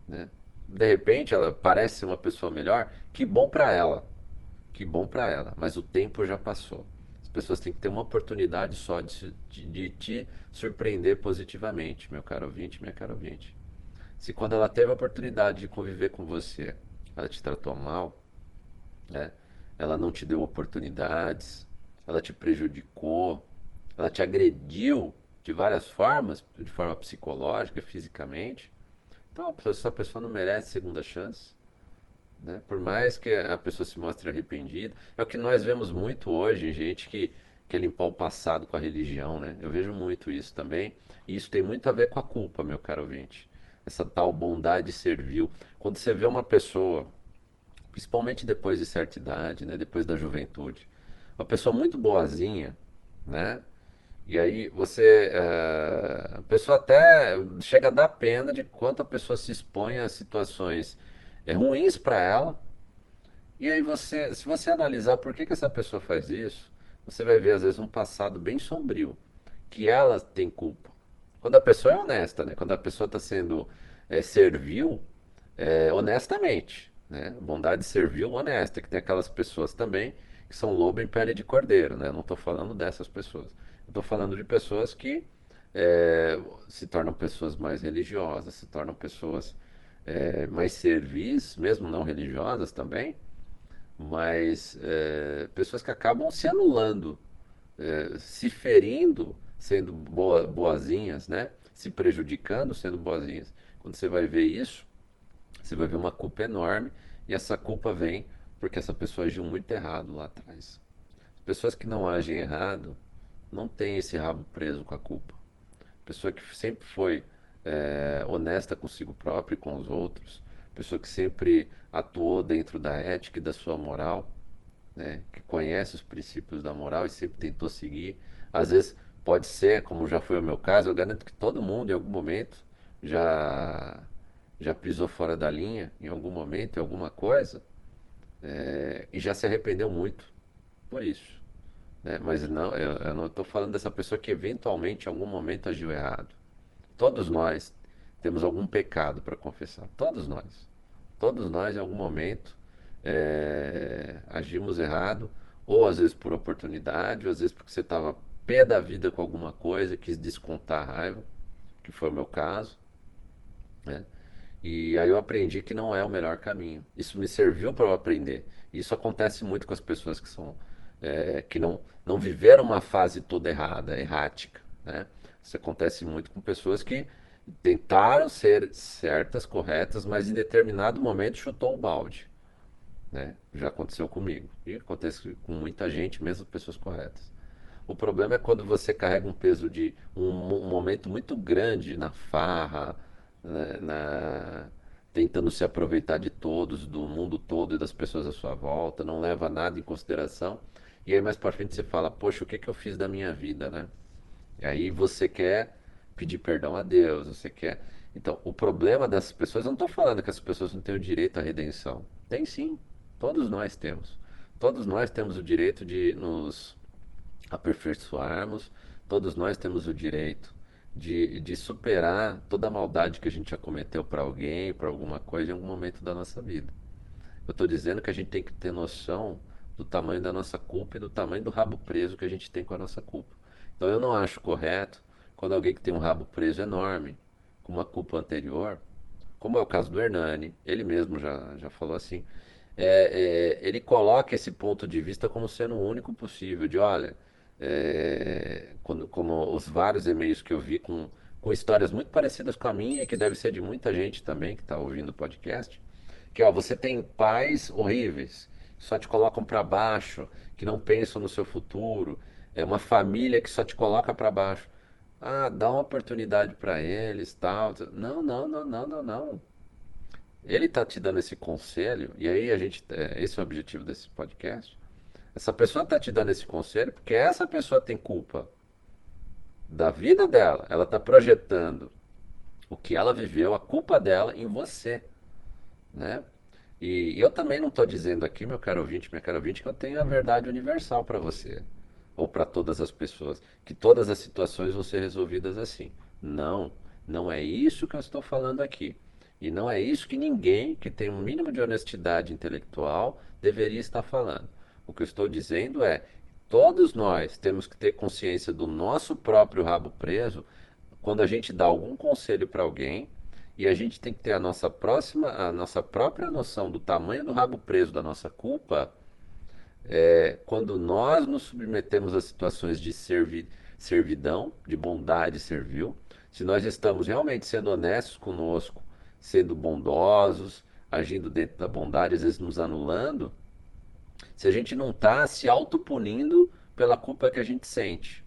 Né? De repente ela parece uma pessoa melhor, que bom para ela. Que bom para ela, mas o tempo já passou. As pessoas têm que ter uma oportunidade só de, de, de te surpreender positivamente, meu caro ouvinte, minha cara ouvinte. Se quando ela teve a oportunidade de conviver com você, ela te tratou mal, né? Ela não te deu oportunidades, ela te prejudicou, ela te agrediu de várias formas, de forma psicológica, fisicamente. Então, essa pessoa não merece segunda chance. Né? Por mais que a pessoa se mostre arrependida. É o que nós vemos muito hoje, gente que quer limpar o passado com a religião. Né? Eu vejo muito isso também. E isso tem muito a ver com a culpa, meu caro ouvinte. Essa tal bondade servil. Quando você vê uma pessoa principalmente depois de certa idade, né, depois da juventude. Uma pessoa muito boazinha, né? E aí você, é, a pessoa até chega a dar pena de quanto a pessoa se expõe a situações é, ruins para ela. E aí você, se você analisar por que, que essa pessoa faz isso, você vai ver às vezes um passado bem sombrio, que ela tem culpa. Quando a pessoa é honesta, né? Quando a pessoa está sendo é, servil, é, honestamente, né? Bondade servil honesta, que tem aquelas pessoas também que são lobo em pele de cordeiro, né? Não estou falando dessas pessoas. Estou falando de pessoas que é, se tornam pessoas mais religiosas, se tornam pessoas é, mais servis, mesmo não religiosas também, mas é, pessoas que acabam se anulando, é, se ferindo, sendo boa, boazinhas, né? Se prejudicando, sendo boazinhas. Quando você vai ver isso, você vai ver uma culpa enorme e essa culpa vem porque essa pessoa agiu muito errado lá atrás. As pessoas que não agem errado não têm esse rabo preso com a culpa. Pessoa que sempre foi é, honesta consigo próprio e com os outros, pessoa que sempre atuou dentro da ética e da sua moral, né, que conhece os princípios da moral e sempre tentou seguir. Às vezes pode ser, como já foi o meu caso, eu garanto que todo mundo em algum momento já já pisou fora da linha em algum momento, em alguma coisa, é, e já se arrependeu muito por isso. Né? Mas não, eu, eu não estou falando dessa pessoa que eventualmente em algum momento agiu errado. Todos nós temos algum pecado para confessar. Todos nós. Todos nós, em algum momento, é, agimos errado, ou às vezes por oportunidade, ou às vezes porque você estava pé da vida com alguma coisa, quis descontar a raiva, que foi o meu caso. Né? E aí eu aprendi que não é o melhor caminho. Isso me serviu para eu aprender. Isso acontece muito com as pessoas que são é, que não, não viveram uma fase toda errada, errática. Né? Isso acontece muito com pessoas que tentaram ser certas, corretas, mas em determinado momento chutou o balde. Né? Já aconteceu comigo. E acontece com muita gente, mesmo pessoas corretas. O problema é quando você carrega um peso de um, um momento muito grande na farra, né? na, tentando se aproveitar de todos, do mundo todo e das pessoas à sua volta, não leva nada em consideração. E aí mais para frente você fala, poxa, o que, que eu fiz da minha vida, né? E aí você quer pedir perdão a Deus, você quer. Então, o problema dessas pessoas, eu não estou falando que as pessoas não têm o direito à redenção. Tem sim, todos nós temos. Todos nós temos o direito de nos aperfeiçoarmos, todos nós temos o direito de, de superar toda a maldade que a gente já cometeu para alguém, para alguma coisa em algum momento da nossa vida. Eu estou dizendo que a gente tem que ter noção do tamanho da nossa culpa e do tamanho do rabo preso que a gente tem com a nossa culpa. Então eu não acho correto quando alguém que tem um rabo preso enorme, com uma culpa anterior, como é o caso do Hernani, ele mesmo já, já falou assim, é, é, ele coloca esse ponto de vista como sendo o único possível, de olha, é, quando, como os vários e-mails que eu vi com, com histórias muito parecidas com a minha, que deve ser de muita gente também que está ouvindo o podcast, que ó, você tem pais horríveis, só te colocam para baixo, que não pensam no seu futuro, é uma família que só te coloca para baixo. Ah, dá uma oportunidade para eles, tal. Não, não, não, não, não, não. Ele está te dando esse conselho, e aí a gente, é, esse é o objetivo desse podcast. Essa pessoa está te dando esse conselho porque essa pessoa tem culpa da vida dela. Ela está projetando o que ela viveu, a culpa dela em você, né? E eu também não estou dizendo aqui, meu caro ouvinte, minha cara ouvinte, que eu tenho a verdade universal para você ou para todas as pessoas, que todas as situações vão ser resolvidas assim. Não, não é isso que eu estou falando aqui. E não é isso que ninguém que tem um mínimo de honestidade intelectual deveria estar falando. O que eu estou dizendo é: todos nós temos que ter consciência do nosso próprio rabo preso quando a gente dá algum conselho para alguém e a gente tem que ter a nossa próxima, a nossa própria noção do tamanho do rabo preso da nossa culpa é, quando nós nos submetemos a situações de servi, servidão, de bondade servil, se nós estamos realmente sendo honestos conosco, sendo bondosos, agindo dentro da bondade, às vezes nos anulando, se a gente não está se autopunindo pela culpa que a gente sente.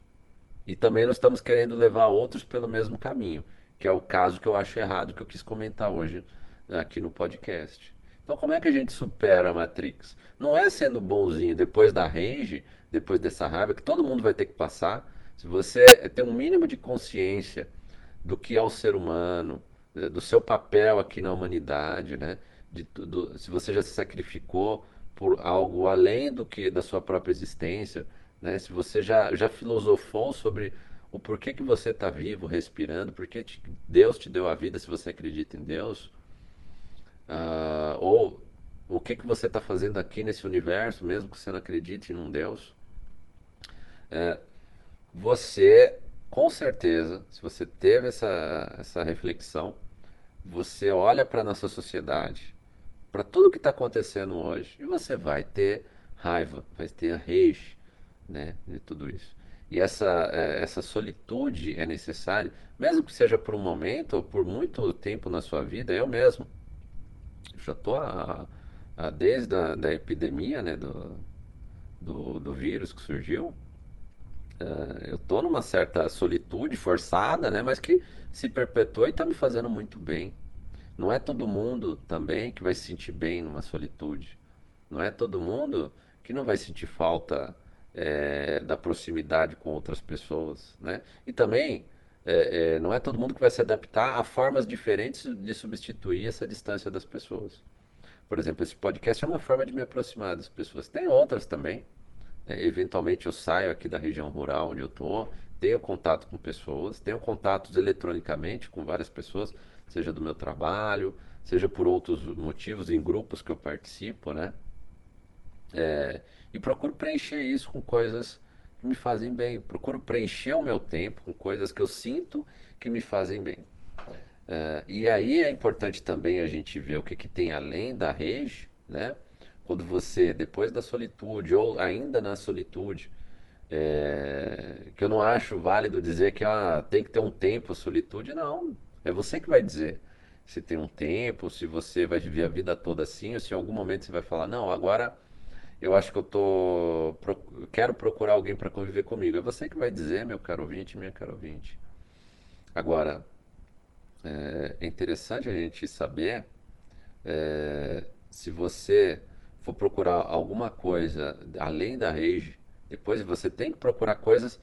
E também não estamos querendo levar outros pelo mesmo caminho, que é o caso que eu acho errado, que eu quis comentar hoje aqui no podcast. Então, como é que a gente supera a Matrix? Não é sendo bonzinho depois da range, depois dessa raiva, que todo mundo vai ter que passar. Se você tem um mínimo de consciência do que é o ser humano, né, do seu papel aqui na humanidade, né? De tudo, se você já se sacrificou por algo além do que da sua própria existência, né? Se você já, já filosofou sobre o porquê que você está vivo, respirando, porque Deus te deu a vida se você acredita em Deus, Uh, ou o que, que você está fazendo aqui nesse universo, mesmo que você não acredite em um Deus. É, você, com certeza, se você teve essa, essa reflexão, você olha para a nossa sociedade, para tudo que está acontecendo hoje. E você vai ter raiva, vai ter rage, né, de tudo isso. E essa, é, essa solitude é necessária, mesmo que seja por um momento ou por muito tempo na sua vida. Eu mesmo já estou desde a da epidemia né, do, do, do vírus que surgiu. Uh, eu estou numa certa solitude forçada, né, mas que se perpetua e está me fazendo muito bem. Não é todo mundo também que vai se sentir bem numa solitude. Não é todo mundo que não vai sentir falta é, da proximidade com outras pessoas, né? E também é, é, não é todo mundo que vai se adaptar a formas diferentes de substituir essa distância das pessoas. Por exemplo, esse podcast é uma forma de me aproximar das pessoas. Tem outras também. Né? eventualmente eu saio aqui da região rural onde eu estou, tenho contato com pessoas, tenho contatos eletronicamente com várias pessoas, seja do meu trabalho, seja por outros motivos, em grupos que eu participo, né? É, e procuro preencher isso com coisas que me fazem bem. Procuro preencher o meu tempo com coisas que eu sinto que me fazem bem. É, e aí é importante também a gente ver o que, que tem além da rede, né? Quando você, depois da solitude, ou ainda na solitude, é, que eu não acho válido dizer que ah, tem que ter um tempo solitude, não. É você que vai dizer se tem um tempo, se você vai viver a vida toda assim, ou se em algum momento você vai falar, não, agora eu acho que eu tô quero procurar alguém para conviver comigo. É você que vai dizer, meu caro ouvinte, minha caro ouvinte. Agora, é, é interessante a gente saber é, se você for procurar alguma coisa além da rage, depois você tem que procurar coisas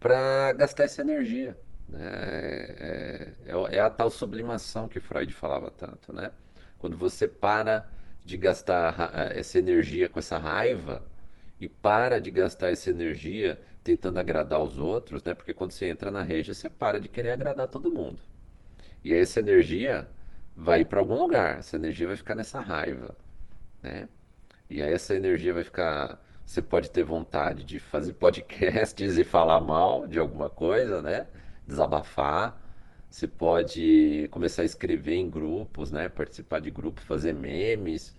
para gastar essa energia. Né? É, é, é, a tal sublimação que Freud falava tanto, né? Quando você para de gastar essa energia com essa raiva e para de gastar essa energia tentando agradar os outros, né? Porque quando você entra na rede, você para de querer agradar todo mundo. E aí essa energia vai para algum lugar, essa energia vai ficar nessa raiva, né? E aí essa energia vai ficar, você pode ter vontade de fazer podcasts e falar mal de alguma coisa, né? Desabafar. Você pode começar a escrever em grupos, né? Participar de grupos, fazer memes.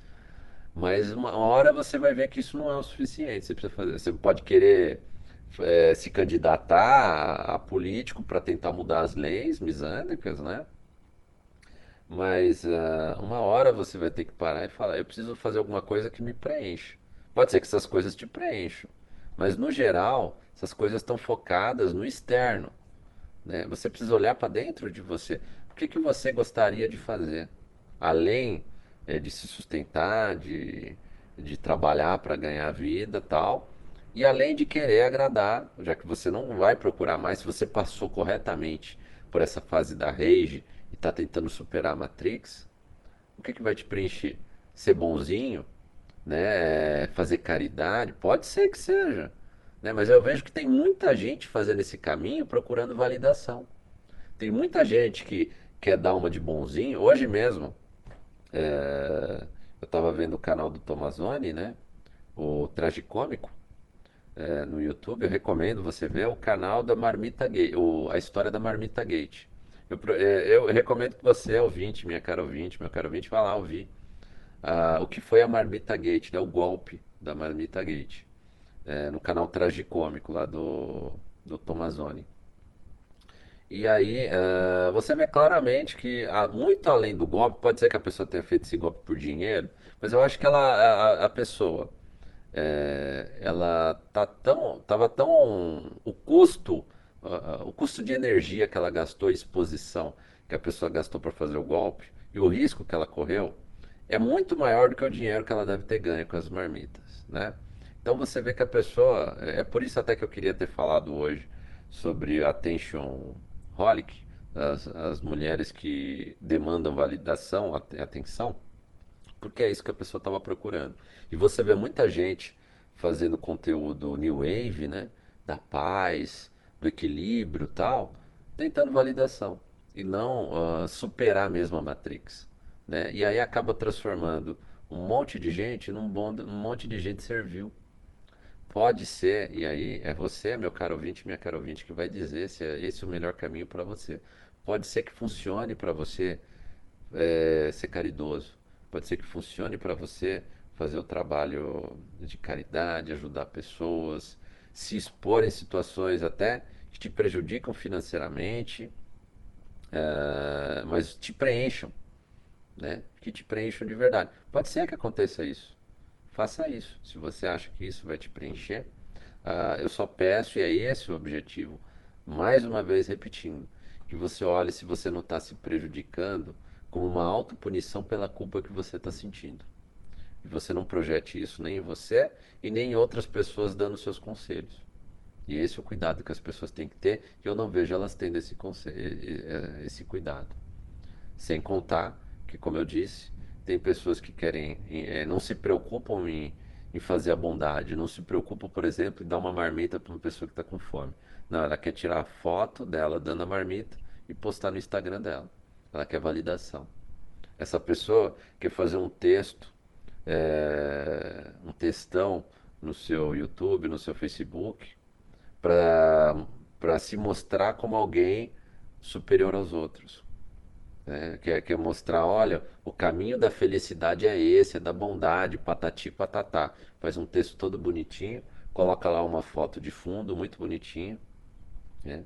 Mas uma hora você vai ver que isso não é o suficiente. Você precisa fazer, você pode querer é, se candidatar a, político para tentar mudar as leis misândricas, né? Mas uh, uma hora você vai ter que parar e falar: eu preciso fazer alguma coisa que me preencha. Pode ser que essas coisas te preencham, mas no geral, essas coisas estão focadas no externo. Né? Você precisa olhar para dentro de você. O que, que você gostaria de fazer? Além é, de se sustentar, de, de trabalhar para ganhar vida tal. E além de querer agradar, já que você não vai procurar mais, se você passou corretamente por essa fase da rage e está tentando superar a Matrix, o que, que vai te preencher? Ser bonzinho? Né? Fazer caridade? Pode ser que seja. Né? Mas eu vejo que tem muita gente fazendo esse caminho procurando validação. Tem muita gente que quer dar uma de bonzinho. Hoje mesmo, é, eu estava vendo o canal do Tomazoni, né? O Tragicômico, é, no YouTube. Eu recomendo você ver o canal da Marmita Gate, o, a história da Marmita Gate. Eu, é, eu, recomendo que você, ouvinte, minha cara ouvinte, meu caro ouvinte, vá lá ouvir ah, o que foi a Marmita Gate, né, o golpe da Marmita Gate, é, no canal Tragicômico lá do, do Tomazoni. E aí, uh, você vê claramente que, muito além do golpe, pode ser que a pessoa tenha feito esse golpe por dinheiro, mas eu acho que ela, a, a pessoa, é, ela tá tão, tava tão, o custo, uh, o custo de energia que ela gastou, exposição que a pessoa gastou para fazer o golpe, e o risco que ela correu, é muito maior do que o dinheiro que ela deve ter ganho com as marmitas, né? Então você vê que a pessoa, é por isso até que eu queria ter falado hoje sobre attention holic, as, as mulheres que demandam validação, atenção, porque é isso que a pessoa estava procurando. E você vê muita gente fazendo conteúdo new wave, né, da paz, do equilíbrio, tal, tentando validação e não uh, superar mesmo a Matrix, né? E aí acaba transformando um monte de gente num, bom, um monte de gente servil. Pode ser, e aí é você, meu caro ouvinte, minha caro ouvinte, que vai dizer se é esse o melhor caminho para você. Pode ser que funcione para você é, ser caridoso. Pode ser que funcione para você fazer o trabalho de caridade, ajudar pessoas, se expor em situações até que te prejudicam financeiramente, é, mas te preencham, né? Que te preencham de verdade. Pode ser que aconteça isso. Faça isso. Se você acha que isso vai te preencher, uh, eu só peço, e é esse o objetivo, mais uma vez repetindo, que você olhe se você não está se prejudicando como uma autopunição pela culpa que você está sentindo. E você não projete isso nem em você e nem em outras pessoas dando seus conselhos. E esse é o cuidado que as pessoas têm que ter, e eu não vejo elas tendo esse, esse cuidado. Sem contar que, como eu disse, tem pessoas que querem, é, não se preocupam em, em fazer a bondade, não se preocupam, por exemplo, em dar uma marmita para uma pessoa que está com fome. Não, ela quer tirar a foto dela dando a marmita e postar no Instagram dela. Ela quer validação. Essa pessoa quer fazer um texto, é, um textão no seu YouTube, no seu Facebook, para se mostrar como alguém superior aos outros. Né? Quer, quer mostrar, olha, o caminho da felicidade é esse, é da bondade, patati patatá. Faz um texto todo bonitinho, coloca lá uma foto de fundo muito bonitinho, né?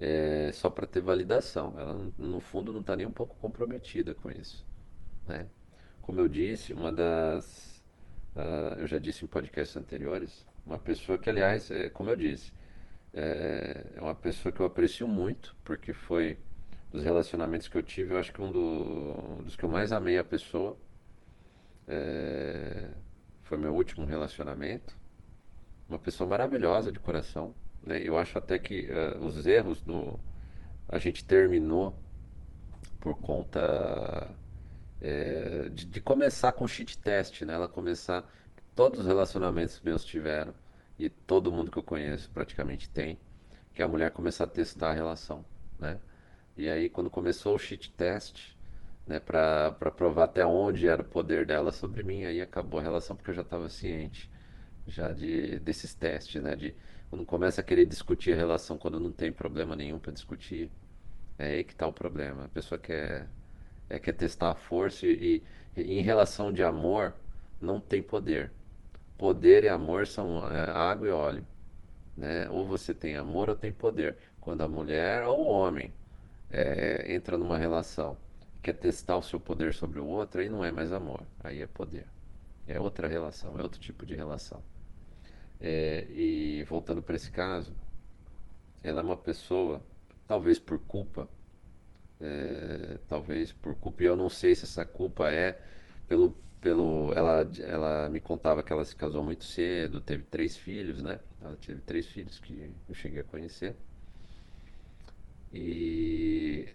É, só para ter validação. Ela, no fundo, não está nem um pouco comprometida com isso. Né? Como eu disse, uma das. Uh, eu já disse em podcasts anteriores, uma pessoa que, aliás, é, como eu disse, é, é uma pessoa que eu aprecio muito, porque foi dos relacionamentos que eu tive, eu acho que um do, dos que eu mais amei a pessoa é, foi meu último relacionamento. Uma pessoa maravilhosa de coração. Né? Eu acho até que uh, os erros do. A gente terminou por conta é, de, de, começar com cheat test, né? Ela começar. Todos os relacionamentos meus tiveram e todo mundo que eu conheço praticamente tem, que é a mulher começar a testar a relação, né? E aí quando começou o cheat test, né, para provar até onde era o poder dela sobre mim, aí acabou a relação porque eu já estava ciente já de desses testes, né, de quando começa a querer discutir a relação quando não tem problema nenhum para discutir, é aí que está o problema. A pessoa quer é, quer testar a força e, e em relação de amor não tem poder. Poder e amor são é, água e óleo. Né? Ou você tem amor ou tem poder. Quando a mulher ou o homem é, entra numa relação, quer testar o seu poder sobre o outro, aí não é mais amor, aí é poder. É outra relação, é outro tipo de relação. É, e voltando para esse caso, ela é uma pessoa, talvez por culpa, é, talvez por culpa, e eu não sei se essa culpa é pelo pelo ela ela me contava que ela se casou muito cedo teve três filhos né ela teve três filhos que eu cheguei a conhecer e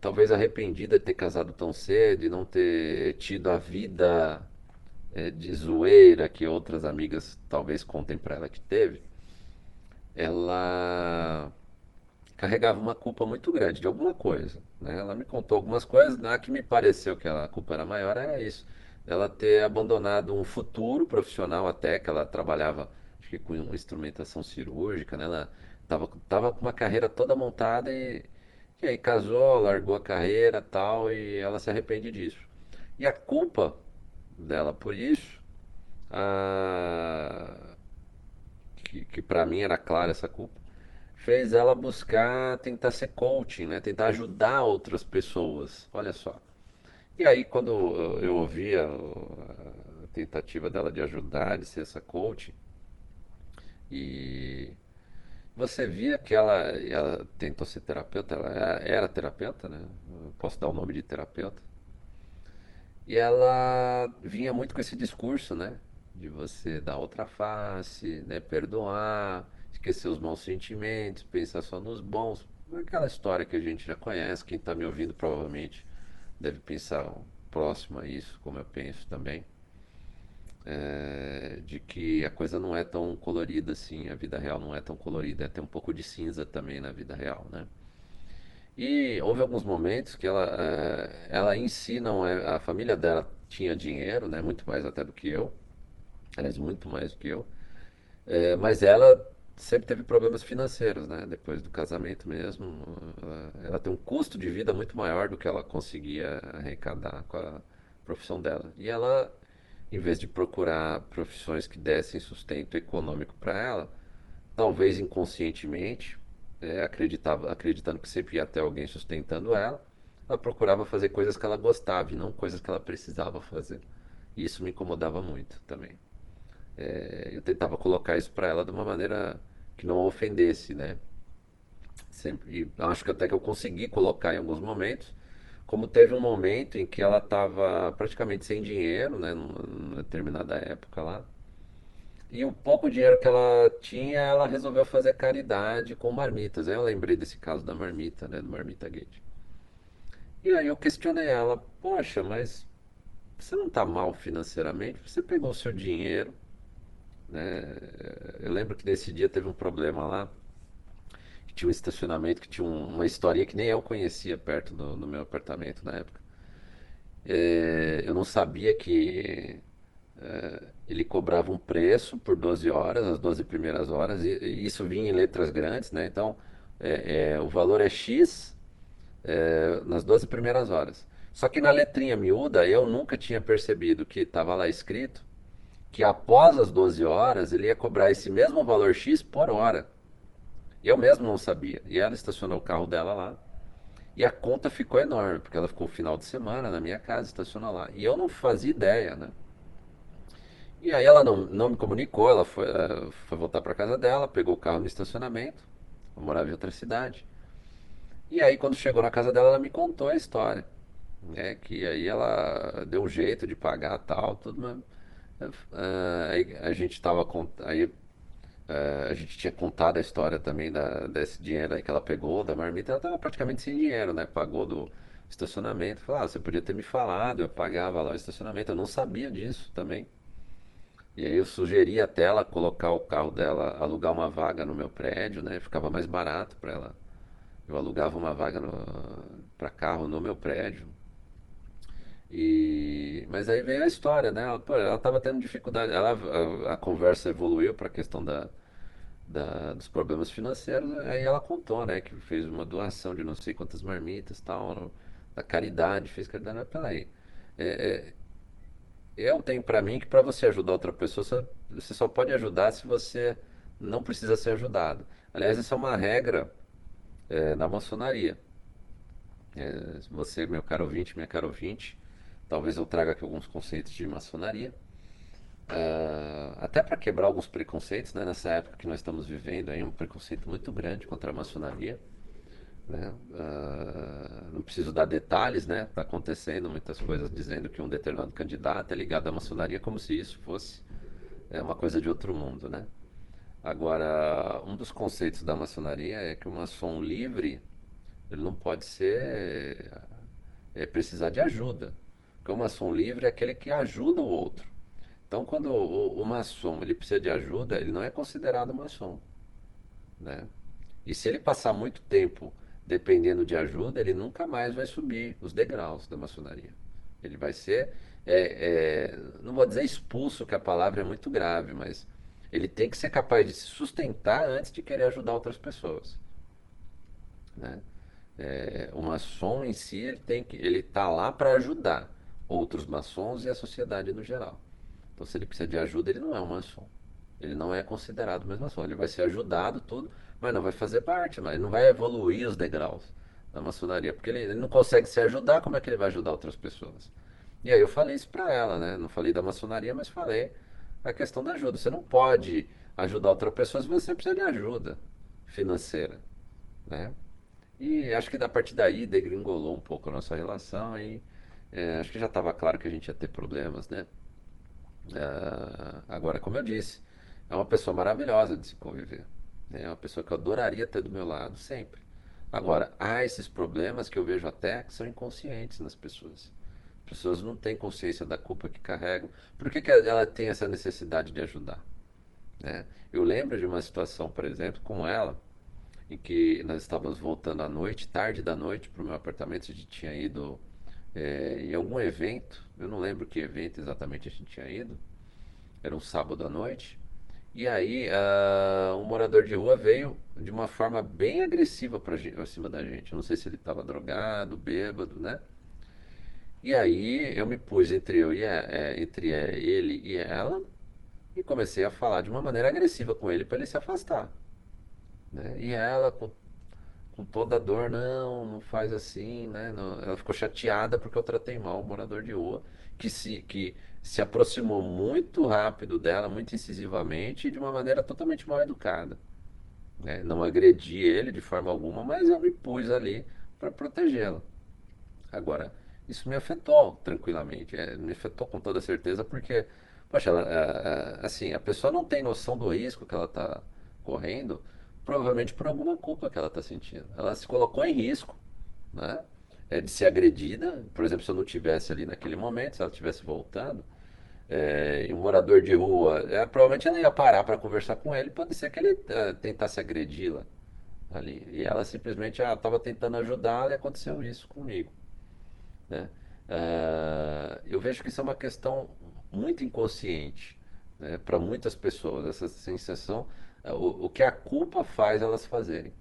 talvez arrependida de ter casado tão cedo e não ter tido a vida é, de zoeira que outras amigas talvez contem para ela que teve ela carregava uma culpa muito grande de alguma coisa né? ela me contou algumas coisas né, que me pareceu que a culpa era maior era isso ela ter abandonado um futuro profissional até que ela trabalhava acho que com instrumentação cirúrgica, né? Ela tava, tava com uma carreira toda montada e, e aí casou, largou a carreira tal e ela se arrepende disso. E a culpa dela por isso, a, que, que para mim era clara essa culpa, fez ela buscar tentar ser coaching, né? Tentar ajudar outras pessoas. Olha só. E aí, quando eu ouvi a, a tentativa dela de ajudar, de ser essa coach, e você via que ela, ela tentou ser terapeuta, ela era terapeuta, né? Eu posso dar o nome de terapeuta. E ela vinha muito com esse discurso, né? De você dar outra face, né? Perdoar, esquecer os maus sentimentos, pensar só nos bons. Aquela história que a gente já conhece, quem está me ouvindo provavelmente deve pensar próximo a isso, como eu penso também, é, de que a coisa não é tão colorida assim, a vida real não é tão colorida, é tem um pouco de cinza também na vida real, né? E houve alguns momentos que ela, é, ela em si não é, a família dela tinha dinheiro, né? Muito mais até do que eu, aliás, muito mais do que eu, é, mas ela sempre teve problemas financeiros, né? Depois do casamento mesmo, ela, ela, tem um custo de vida muito maior do que ela conseguia arrecadar com a, profissão dela. E ela, em vez de procurar profissões que dessem sustento econômico para ela, talvez inconscientemente, é, acreditava, acreditando que sempre ia ter alguém sustentando ela, ela procurava fazer coisas que ela gostava e não coisas que ela precisava fazer. E isso me incomodava muito também. É, eu tentava colocar isso para ela de uma maneira que não a ofendesse, né? Sempre, e acho que até que eu consegui colocar em alguns momentos, como teve um momento em que ela estava praticamente sem dinheiro, né, numa determinada época lá. E o pouco dinheiro que ela tinha, ela resolveu fazer caridade com marmitas. Eu lembrei desse caso da marmita, né, do Marmita Gate. E aí eu questionei ela, poxa, mas você não está mal financeiramente? Você pegou o seu dinheiro, né? Eu lembro que nesse dia teve um problema lá, que tinha um estacionamento, que tinha um, uma historinha que nem eu conhecia perto do, do meu apartamento na época. É, eu não sabia que é, ele cobrava um preço por 12 horas, as 12 primeiras horas, e, e isso vinha em letras grandes, né? Então, é, é o valor é X é, nas 12 primeiras horas. Só que na letrinha miúda, eu nunca tinha percebido que estava lá escrito que após as 12 horas ele ia cobrar esse mesmo valor X por hora. Eu mesmo não sabia. E ela estacionou o carro dela lá. E a conta ficou enorme, porque ela ficou o final de semana na minha casa, estacionou lá. E eu não fazia ideia, né? E aí ela não, não me comunicou, ela foi, uh, foi voltar para casa dela, pegou o carro no estacionamento, eu morava em outra cidade. E aí quando chegou na casa dela, ela me contou a história. Né? Que aí ela deu um jeito de pagar tal, tudo, mas Uh, aí a gente estava aí uh, a gente tinha contado a história também da, desse dinheiro aí que ela pegou da marmita, ela estava praticamente sem dinheiro, né? Pagou do estacionamento. Falou, ah, você podia ter me falado, eu pagava lá o estacionamento, eu não sabia disso também. E aí eu sugeri até ela colocar o carro dela, alugar uma vaga no meu prédio, né? Ficava mais barato para ela. Eu alugava uma vaga para carro no meu prédio. E, mas aí veio a história, né? Ela, estava tendo dificuldade. Ela, a, a conversa evoluiu para a questão da, da, dos problemas financeiros. Aí ela contou, né? Que fez uma doação de não sei quantas marmitas, tal, da caridade, fez caridade. Mas peraí. É, é, eu tenho para mim que para você ajudar outra pessoa, você, você só pode ajudar se você não precisa ser ajudado. Aliás, essa é uma regra é, na maçonaria. É, você, meu caro ouvinte, minha caro ouvinte, Talvez eu traga aqui alguns conceitos de maçonaria. Uh, até para quebrar alguns preconceitos, né? nessa época que nós estamos vivendo, aí um preconceito muito grande contra a maçonaria. Né? Uh, não preciso dar detalhes, né? Está acontecendo muitas coisas dizendo que um determinado candidato é ligado à maçonaria como se isso fosse é, uma coisa de outro mundo, né? Agora, um dos conceitos da maçonaria é que o maçom livre ele não pode ser é, precisar de ajuda. Porque o maçom livre é aquele que ajuda o outro. Então, quando o, o, maçom ele precisa de ajuda, ele não é considerado maçom. Né? E se ele passar muito tempo dependendo de ajuda, ele nunca mais vai subir os degraus da maçonaria. Ele vai ser, é, é, não vou dizer expulso, que a palavra é muito grave, mas ele tem que ser capaz de se sustentar antes de querer ajudar outras pessoas. Né? É, o maçom em si ele tem que, ele está lá para ajudar outros maçons e a sociedade no geral. Então, se ele precisa de ajuda, ele não é um maçom. Ele não é considerado mais maçom. Ele vai ser ajudado, tudo, mas não vai fazer parte, mas ele não vai evoluir os degraus da maçonaria, porque ele, ele não consegue se ajudar, como é que ele vai ajudar outras pessoas? E aí eu falei isso para ela, né? Não falei da maçonaria, mas falei a questão da ajuda. Você não pode ajudar outra pessoa se você precisa de ajuda financeira, né? E acho que da partir daí degringolou um pouco a nossa relação e é, acho que já estava claro que a gente ia ter problemas, né? É, agora, como eu disse, é uma pessoa maravilhosa de se conviver. Né? É uma pessoa que eu adoraria ter do meu lado sempre. Agora, há esses problemas que eu vejo até que são inconscientes nas pessoas. As pessoas não têm consciência da culpa que carregam. Por que, que ela tem essa necessidade de ajudar? Né? Eu lembro de uma situação, por exemplo, com ela, em que nós estávamos voltando à noite, tarde da noite, para o meu apartamento. A gente tinha ido é, em algum evento, eu não lembro que evento exatamente a gente tinha ido, era um sábado à noite, e aí uh, um morador de rua veio de uma forma bem agressiva para cima da gente. Eu não sei se ele estava drogado, bêbado, né? E aí eu me pus entre eu e a- é, entre é, ele e ela e comecei a falar de uma maneira agressiva com ele para ele se afastar, né? E ela com, com toda a dor, não, não faz assim, né? Não- ela ficou chateada porque eu tratei mal o morador de rua que se que se aproximou muito rápido dela, muito incisivamente e de uma maneira totalmente mal educada, né? Não agredi ele de forma alguma, mas eu me pus ali para protegê-la. Agora, isso me afetou tranquilamente, é, me afetou com toda certeza, porque, poxa, ela, assim, a pessoa não tem noção do risco que ela está correndo, provavelmente por alguma culpa que ela está sentindo. Ela se colocou em risco, né? É, de ser agredida, por exemplo, se eu não tivesse ali naquele momento, se ela estivesse voltando, é, e um morador de rua, é, provavelmente ela ia parar para conversar com ele, pode ser que ele é, tentasse agredi-la ali. E ela simplesmente estava tentando ajudá-la e aconteceu isso comigo né? Ah, eu vejo que isso é uma questão muito inconsciente, né, para muitas pessoas, essa sensação, ah, o, o que a culpa faz elas fazerem.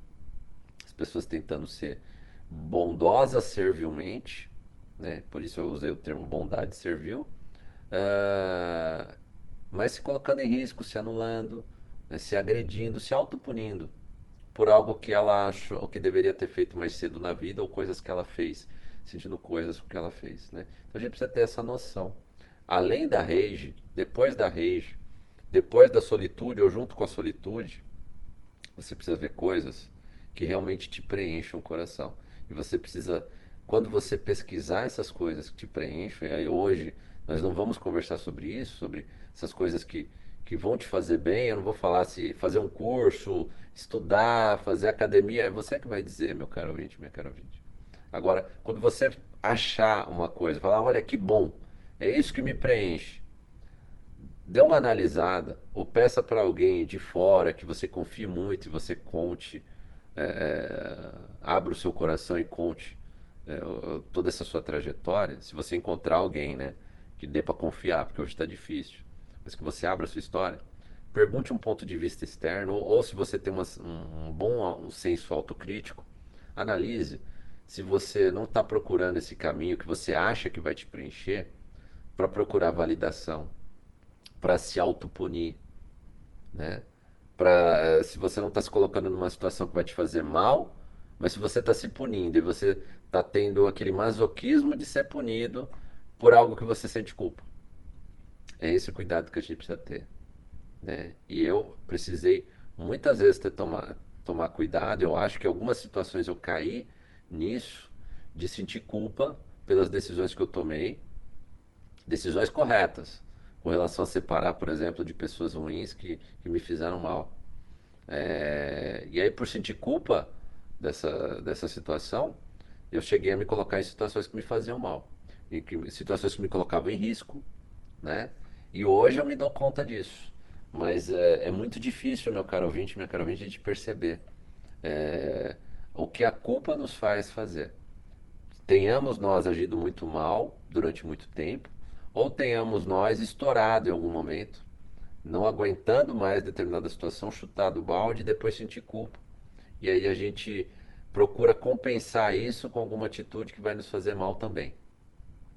As pessoas tentando ser bondosas servilmente, né, por isso eu usei o termo bondade servil, ah, mas se colocando em risco, se anulando, né, se agredindo, se autopunindo por algo que ela achou que deveria ter feito mais cedo na vida ou coisas que ela fez, sentindo coisas que ela fez, né? Então a gente precisa ter essa noção. Além da rage, depois da rage, depois da solitude ou junto com a solitude, você precisa ver coisas que realmente te preencham o coração. E você precisa, quando você pesquisar essas coisas que te preenchem, aí hoje nós não vamos conversar sobre isso, sobre essas coisas que, que vão te fazer bem. Eu não vou falar se fazer um curso, estudar, fazer academia. É você que vai dizer, meu caro ouvinte, minha cara ouvinte. Agora, quando você achar uma coisa, falar, olha que bom, é isso que me preenche. Dê uma analisada, ou peça para alguém de fora que você confie muito e você conte, é, é, abra o seu coração e conte é, toda essa sua trajetória. Se você encontrar alguém, né, que dê para confiar, porque hoje está difícil, mas que você abra a sua história, pergunte um ponto de vista externo, ou, ou se você tem uma- um, um bom um senso autocrítico, analise se você não está procurando esse caminho que você acha que vai te preencher para procurar validação, para se autopunir, né? Para se você não está se colocando numa situação que vai te fazer mal, mas se você está se punindo e você está tendo aquele masoquismo de ser punido por algo que você sente culpa. É esse o cuidado que a gente precisa ter, né? E eu precisei muitas vezes ter tomar, tomar cuidado. Eu acho que algumas situações eu caí nisso de sentir culpa pelas decisões que eu tomei, decisões corretas, com relação a separar, por exemplo, de pessoas ruins que, que me fizeram mal. É, e aí, por sentir culpa dessa, dessa situação, eu cheguei a me colocar em situações que me faziam mal, e que, situações que me colocavam em risco, né? E hoje eu me dou conta disso. Mas é, é muito difícil, meu caro ouvinte, minha caro ouvinte, de perceber é, o que a culpa nos faz fazer tenhamos nós agido muito mal durante muito tempo, ou tenhamos nós estourado em algum momento, não aguentando mais determinada situação, chutado o balde e depois sentir culpa. E aí a gente procura compensar isso com alguma atitude que vai nos fazer mal também.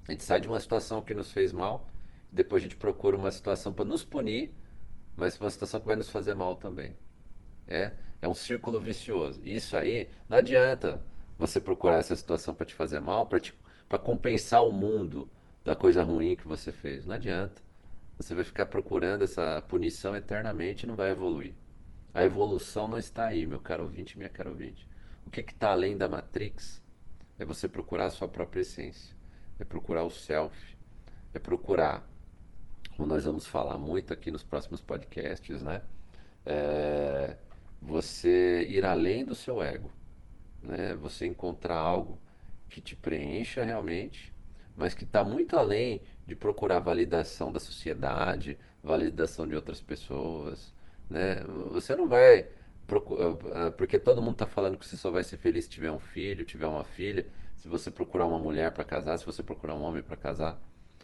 A gente sai de uma situação que nos fez mal, depois a gente procura uma situação para nos punir, mas uma situação que vai nos fazer mal também. É, é um círculo vicioso. Isso aí não adianta você procurar essa situação para te fazer mal, para compensar o mundo da coisa ruim que você fez. Não adianta. Você vai ficar procurando essa punição eternamente e não vai evoluir. A evolução não está aí, meu caro ouvinte, minha cara ouvinte. O que está além da Matrix é você procurar a sua própria essência, é procurar o self, é procurar, como nós vamos falar muito aqui nos próximos podcasts, né? É, você ir além do seu ego, né? Você encontrar algo que te preencha realmente, mas que está muito além de procurar validação da sociedade, validação de outras pessoas, né? Você não vai procu- ah, porque todo mundo está falando que você só vai ser feliz se tiver um filho, tiver uma filha, se você procurar uma mulher para casar, se você procurar um homem para casar,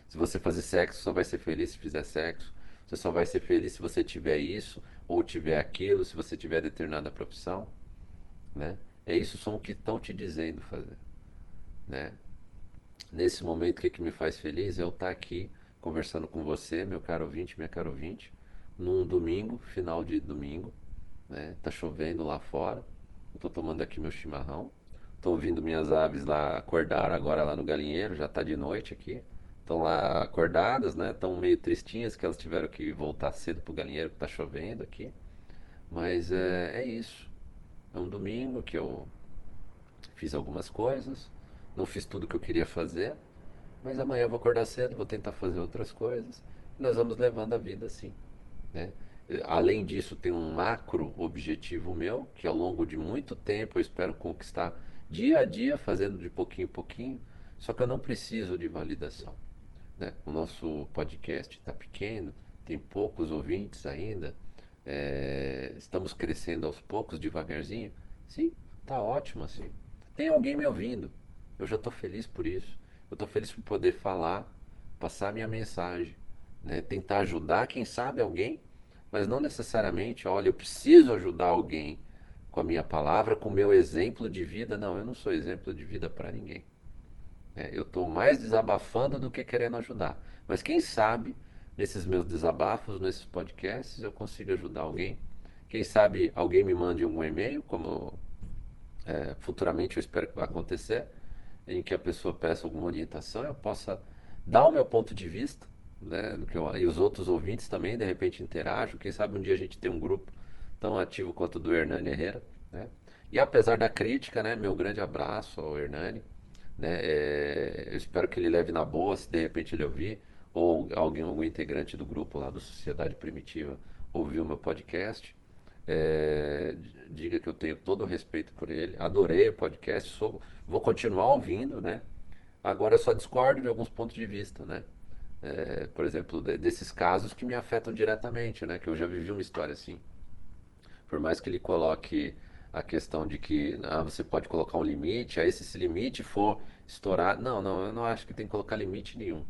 se você fazer sexo, só vai ser feliz se fizer sexo. Você só vai ser feliz se você tiver isso ou tiver aquilo, se você tiver determinada profissão, né? É isso são o que estão te dizendo fazer, né? Nesse momento, o que, que me faz feliz é eu estar aqui conversando com você, meu caro ouvinte, minha caro ouvinte, num domingo, final de domingo, né? Tá chovendo lá fora. Eu tô tomando aqui meu chimarrão. Tô ouvindo minhas aves lá acordar agora lá no galinheiro, já tá de noite aqui. Estão lá acordadas, né? Estão meio tristinhas que elas tiveram que voltar cedo pro galinheiro que tá chovendo aqui. Mas é, é isso. É um domingo que eu fiz algumas coisas, não fiz tudo que eu queria fazer, mas amanhã eu vou acordar cedo, vou tentar fazer outras coisas. Nós vamos levando a vida assim, né? Além disso, tem um macro objetivo meu, que ao longo de muito tempo eu espero conquistar dia a dia, fazendo de pouquinho em pouquinho, só que eu não preciso de validação. Né? O nosso podcast está pequeno, tem poucos ouvintes ainda, é, estamos crescendo aos poucos, devagarzinho. Sim, tá ótimo assim. Tem alguém me ouvindo, eu já estou feliz por isso. Eu estou feliz por poder falar, passar minha mensagem, né? tentar ajudar, quem sabe, alguém mas não necessariamente, olha, eu preciso ajudar alguém com a minha palavra, com o meu exemplo de vida. Não, eu não sou exemplo de vida para ninguém. É, eu estou mais desabafando do que querendo ajudar. Mas quem sabe, nesses meus desabafos, nesses podcasts, eu consigo ajudar alguém. Quem sabe alguém me mande um e-mail, como é, futuramente eu espero que vai acontecer, em que a pessoa peça alguma orientação, eu possa dar o meu ponto de vista né, eu, e os outros ouvintes também, de repente, interajam. Quem sabe um dia a gente tem um grupo tão ativo quanto o do Hernani Herrera. Né? E apesar da crítica, né, meu grande abraço ao Hernani. Né, é, eu espero que ele leve na boa, se de repente ele ouvir, ou alguém, algum integrante do grupo lá do Sociedade Primitiva ouviu meu podcast. É, diga que eu tenho todo o respeito por ele. Adorei o podcast, sou, vou continuar ouvindo, né? Agora eu só discordo de alguns pontos de vista, né? é, por exemplo, de, desses casos que me afetam diretamente, né? Que eu já vivi uma história assim. Por mais que ele coloque a questão de que ah, você pode colocar um limite, aí se esse limite for estourar. Não, não, eu não acho que tem que colocar limite nenhum.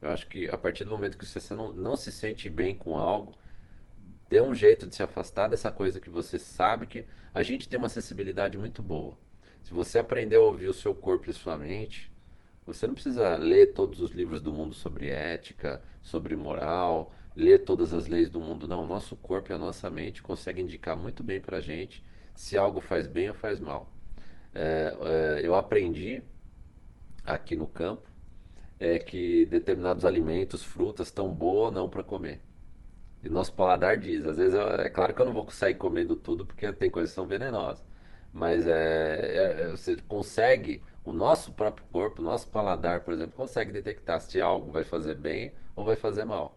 Eu acho que a partir do momento que você não, não se sente bem com algo, dê um jeito de se afastar dessa coisa que você sabe que a gente tem uma sensibilidade muito boa. Se você aprender a ouvir o seu corpo e sua mente, você não precisa ler todos os livros do mundo sobre ética, sobre moral, ler todas as leis do mundo. Não, o nosso corpo e a nossa mente conseguem indicar muito bem para a gente se algo faz bem ou faz mal. É, é, eu aprendi aqui no campo é que determinados alimentos, frutas, estão boas ou não para comer. E nosso paladar diz. Às vezes, eu, é claro que eu não vou sair comendo tudo porque tem coisas que são venenosas. Mas é, é, você consegue o nosso próprio corpo, o nosso paladar, por exemplo, consegue detectar se algo vai fazer bem ou vai fazer mal.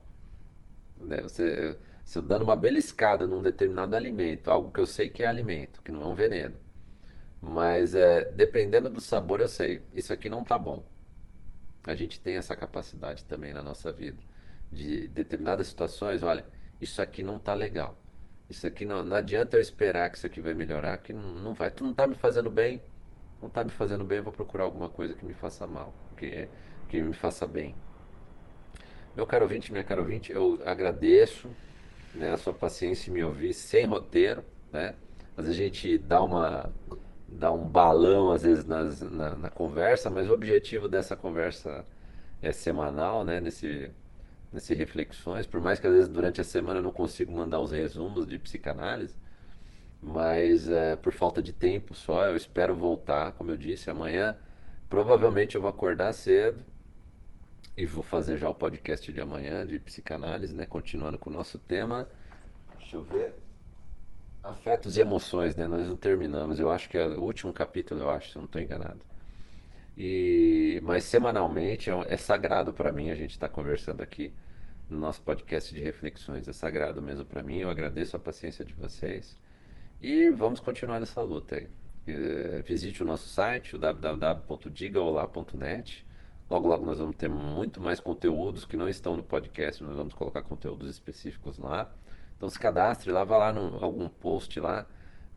Né? Você, se eu dando uma beliscada num determinado alimento, algo que eu sei que é alimento, que não é um veneno, mas é, dependendo do sabor, eu sei, isso aqui não está bom. A gente tem essa capacidade também na nossa vida, de determinadas situações, olha, isso aqui não está legal. Isso aqui não, não adianta eu esperar que isso aqui vai melhorar, que não, não vai. Tu não está me fazendo bem, não está me fazendo bem, eu vou procurar alguma coisa que me faça mal, que, que me faça bem. Meu caro ouvinte, minha caro ouvinte, eu agradeço né, a sua paciência em me ouvir sem roteiro. Né? Às vezes a gente dá, uma, dá um balão, às vezes, nas, na, na conversa, mas o objetivo dessa conversa é semanal, né? Nesse, nesse reflexões, por mais que às vezes durante a semana eu não consigo mandar os resumos de psicanálise, mas é, por falta de tempo só, eu espero voltar, como eu disse, amanhã. Provavelmente eu vou acordar cedo e vou fazer já o podcast de amanhã de psicanálise, né? Continuando com o nosso tema. Deixa eu ver. Afetos e emoções, né? Nós não terminamos. Eu acho que é o último capítulo, eu acho, se eu não estou enganado. E, mas semanalmente é, é sagrado para mim a gente estar tá conversando aqui no nosso podcast de reflexões. É sagrado mesmo para mim. Eu agradeço a paciência de vocês. E vamos continuar nessa luta aí. É, visite o nosso site, o www.digaolá.net. Logo, logo nós vamos ter muito mais conteúdos que não estão no podcast, nós vamos colocar conteúdos específicos lá. Então se cadastre lá, vá lá em algum post lá,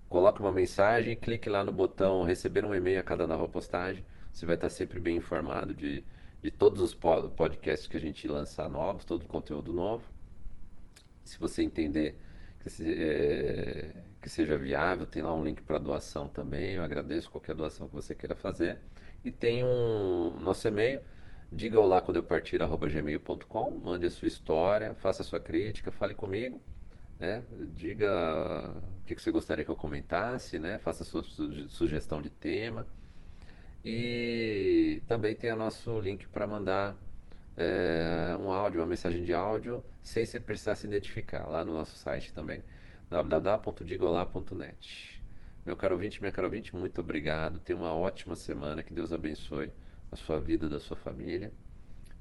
coloque uma mensagem clique lá no botão receber um e-mail a cada nova postagem. Você vai estar sempre bem informado de, de todos os podcasts que a gente lançar novos, todo o conteúdo novo. Se você entender que se, é, que seja viável. Tem lá um link para doação também. Eu agradeço qualquer doação que você queira fazer. E tem um nosso e-mail, diga olá quando eu partir, arroba gmail.com, mande a sua história, faça a sua crítica, fale comigo, né? Diga o que você gostaria que eu comentasse, né? Faça a sua suge- sugestão de tema. E também tem o nosso link para mandar é, um áudio, uma mensagem de áudio, sem você precisar se identificar, lá no nosso site também, www.digolá.net. Meu caro ouvinte, minha caro ouvinte, muito obrigado. Tenha uma ótima semana, que Deus abençoe a sua vida, da sua família.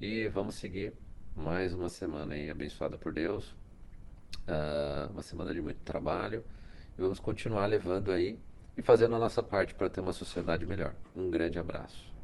E vamos seguir mais uma semana aí abençoada por Deus, ah, uma semana de muito trabalho. E vamos continuar levando aí e fazendo a nossa parte para ter uma sociedade melhor. Um grande abraço.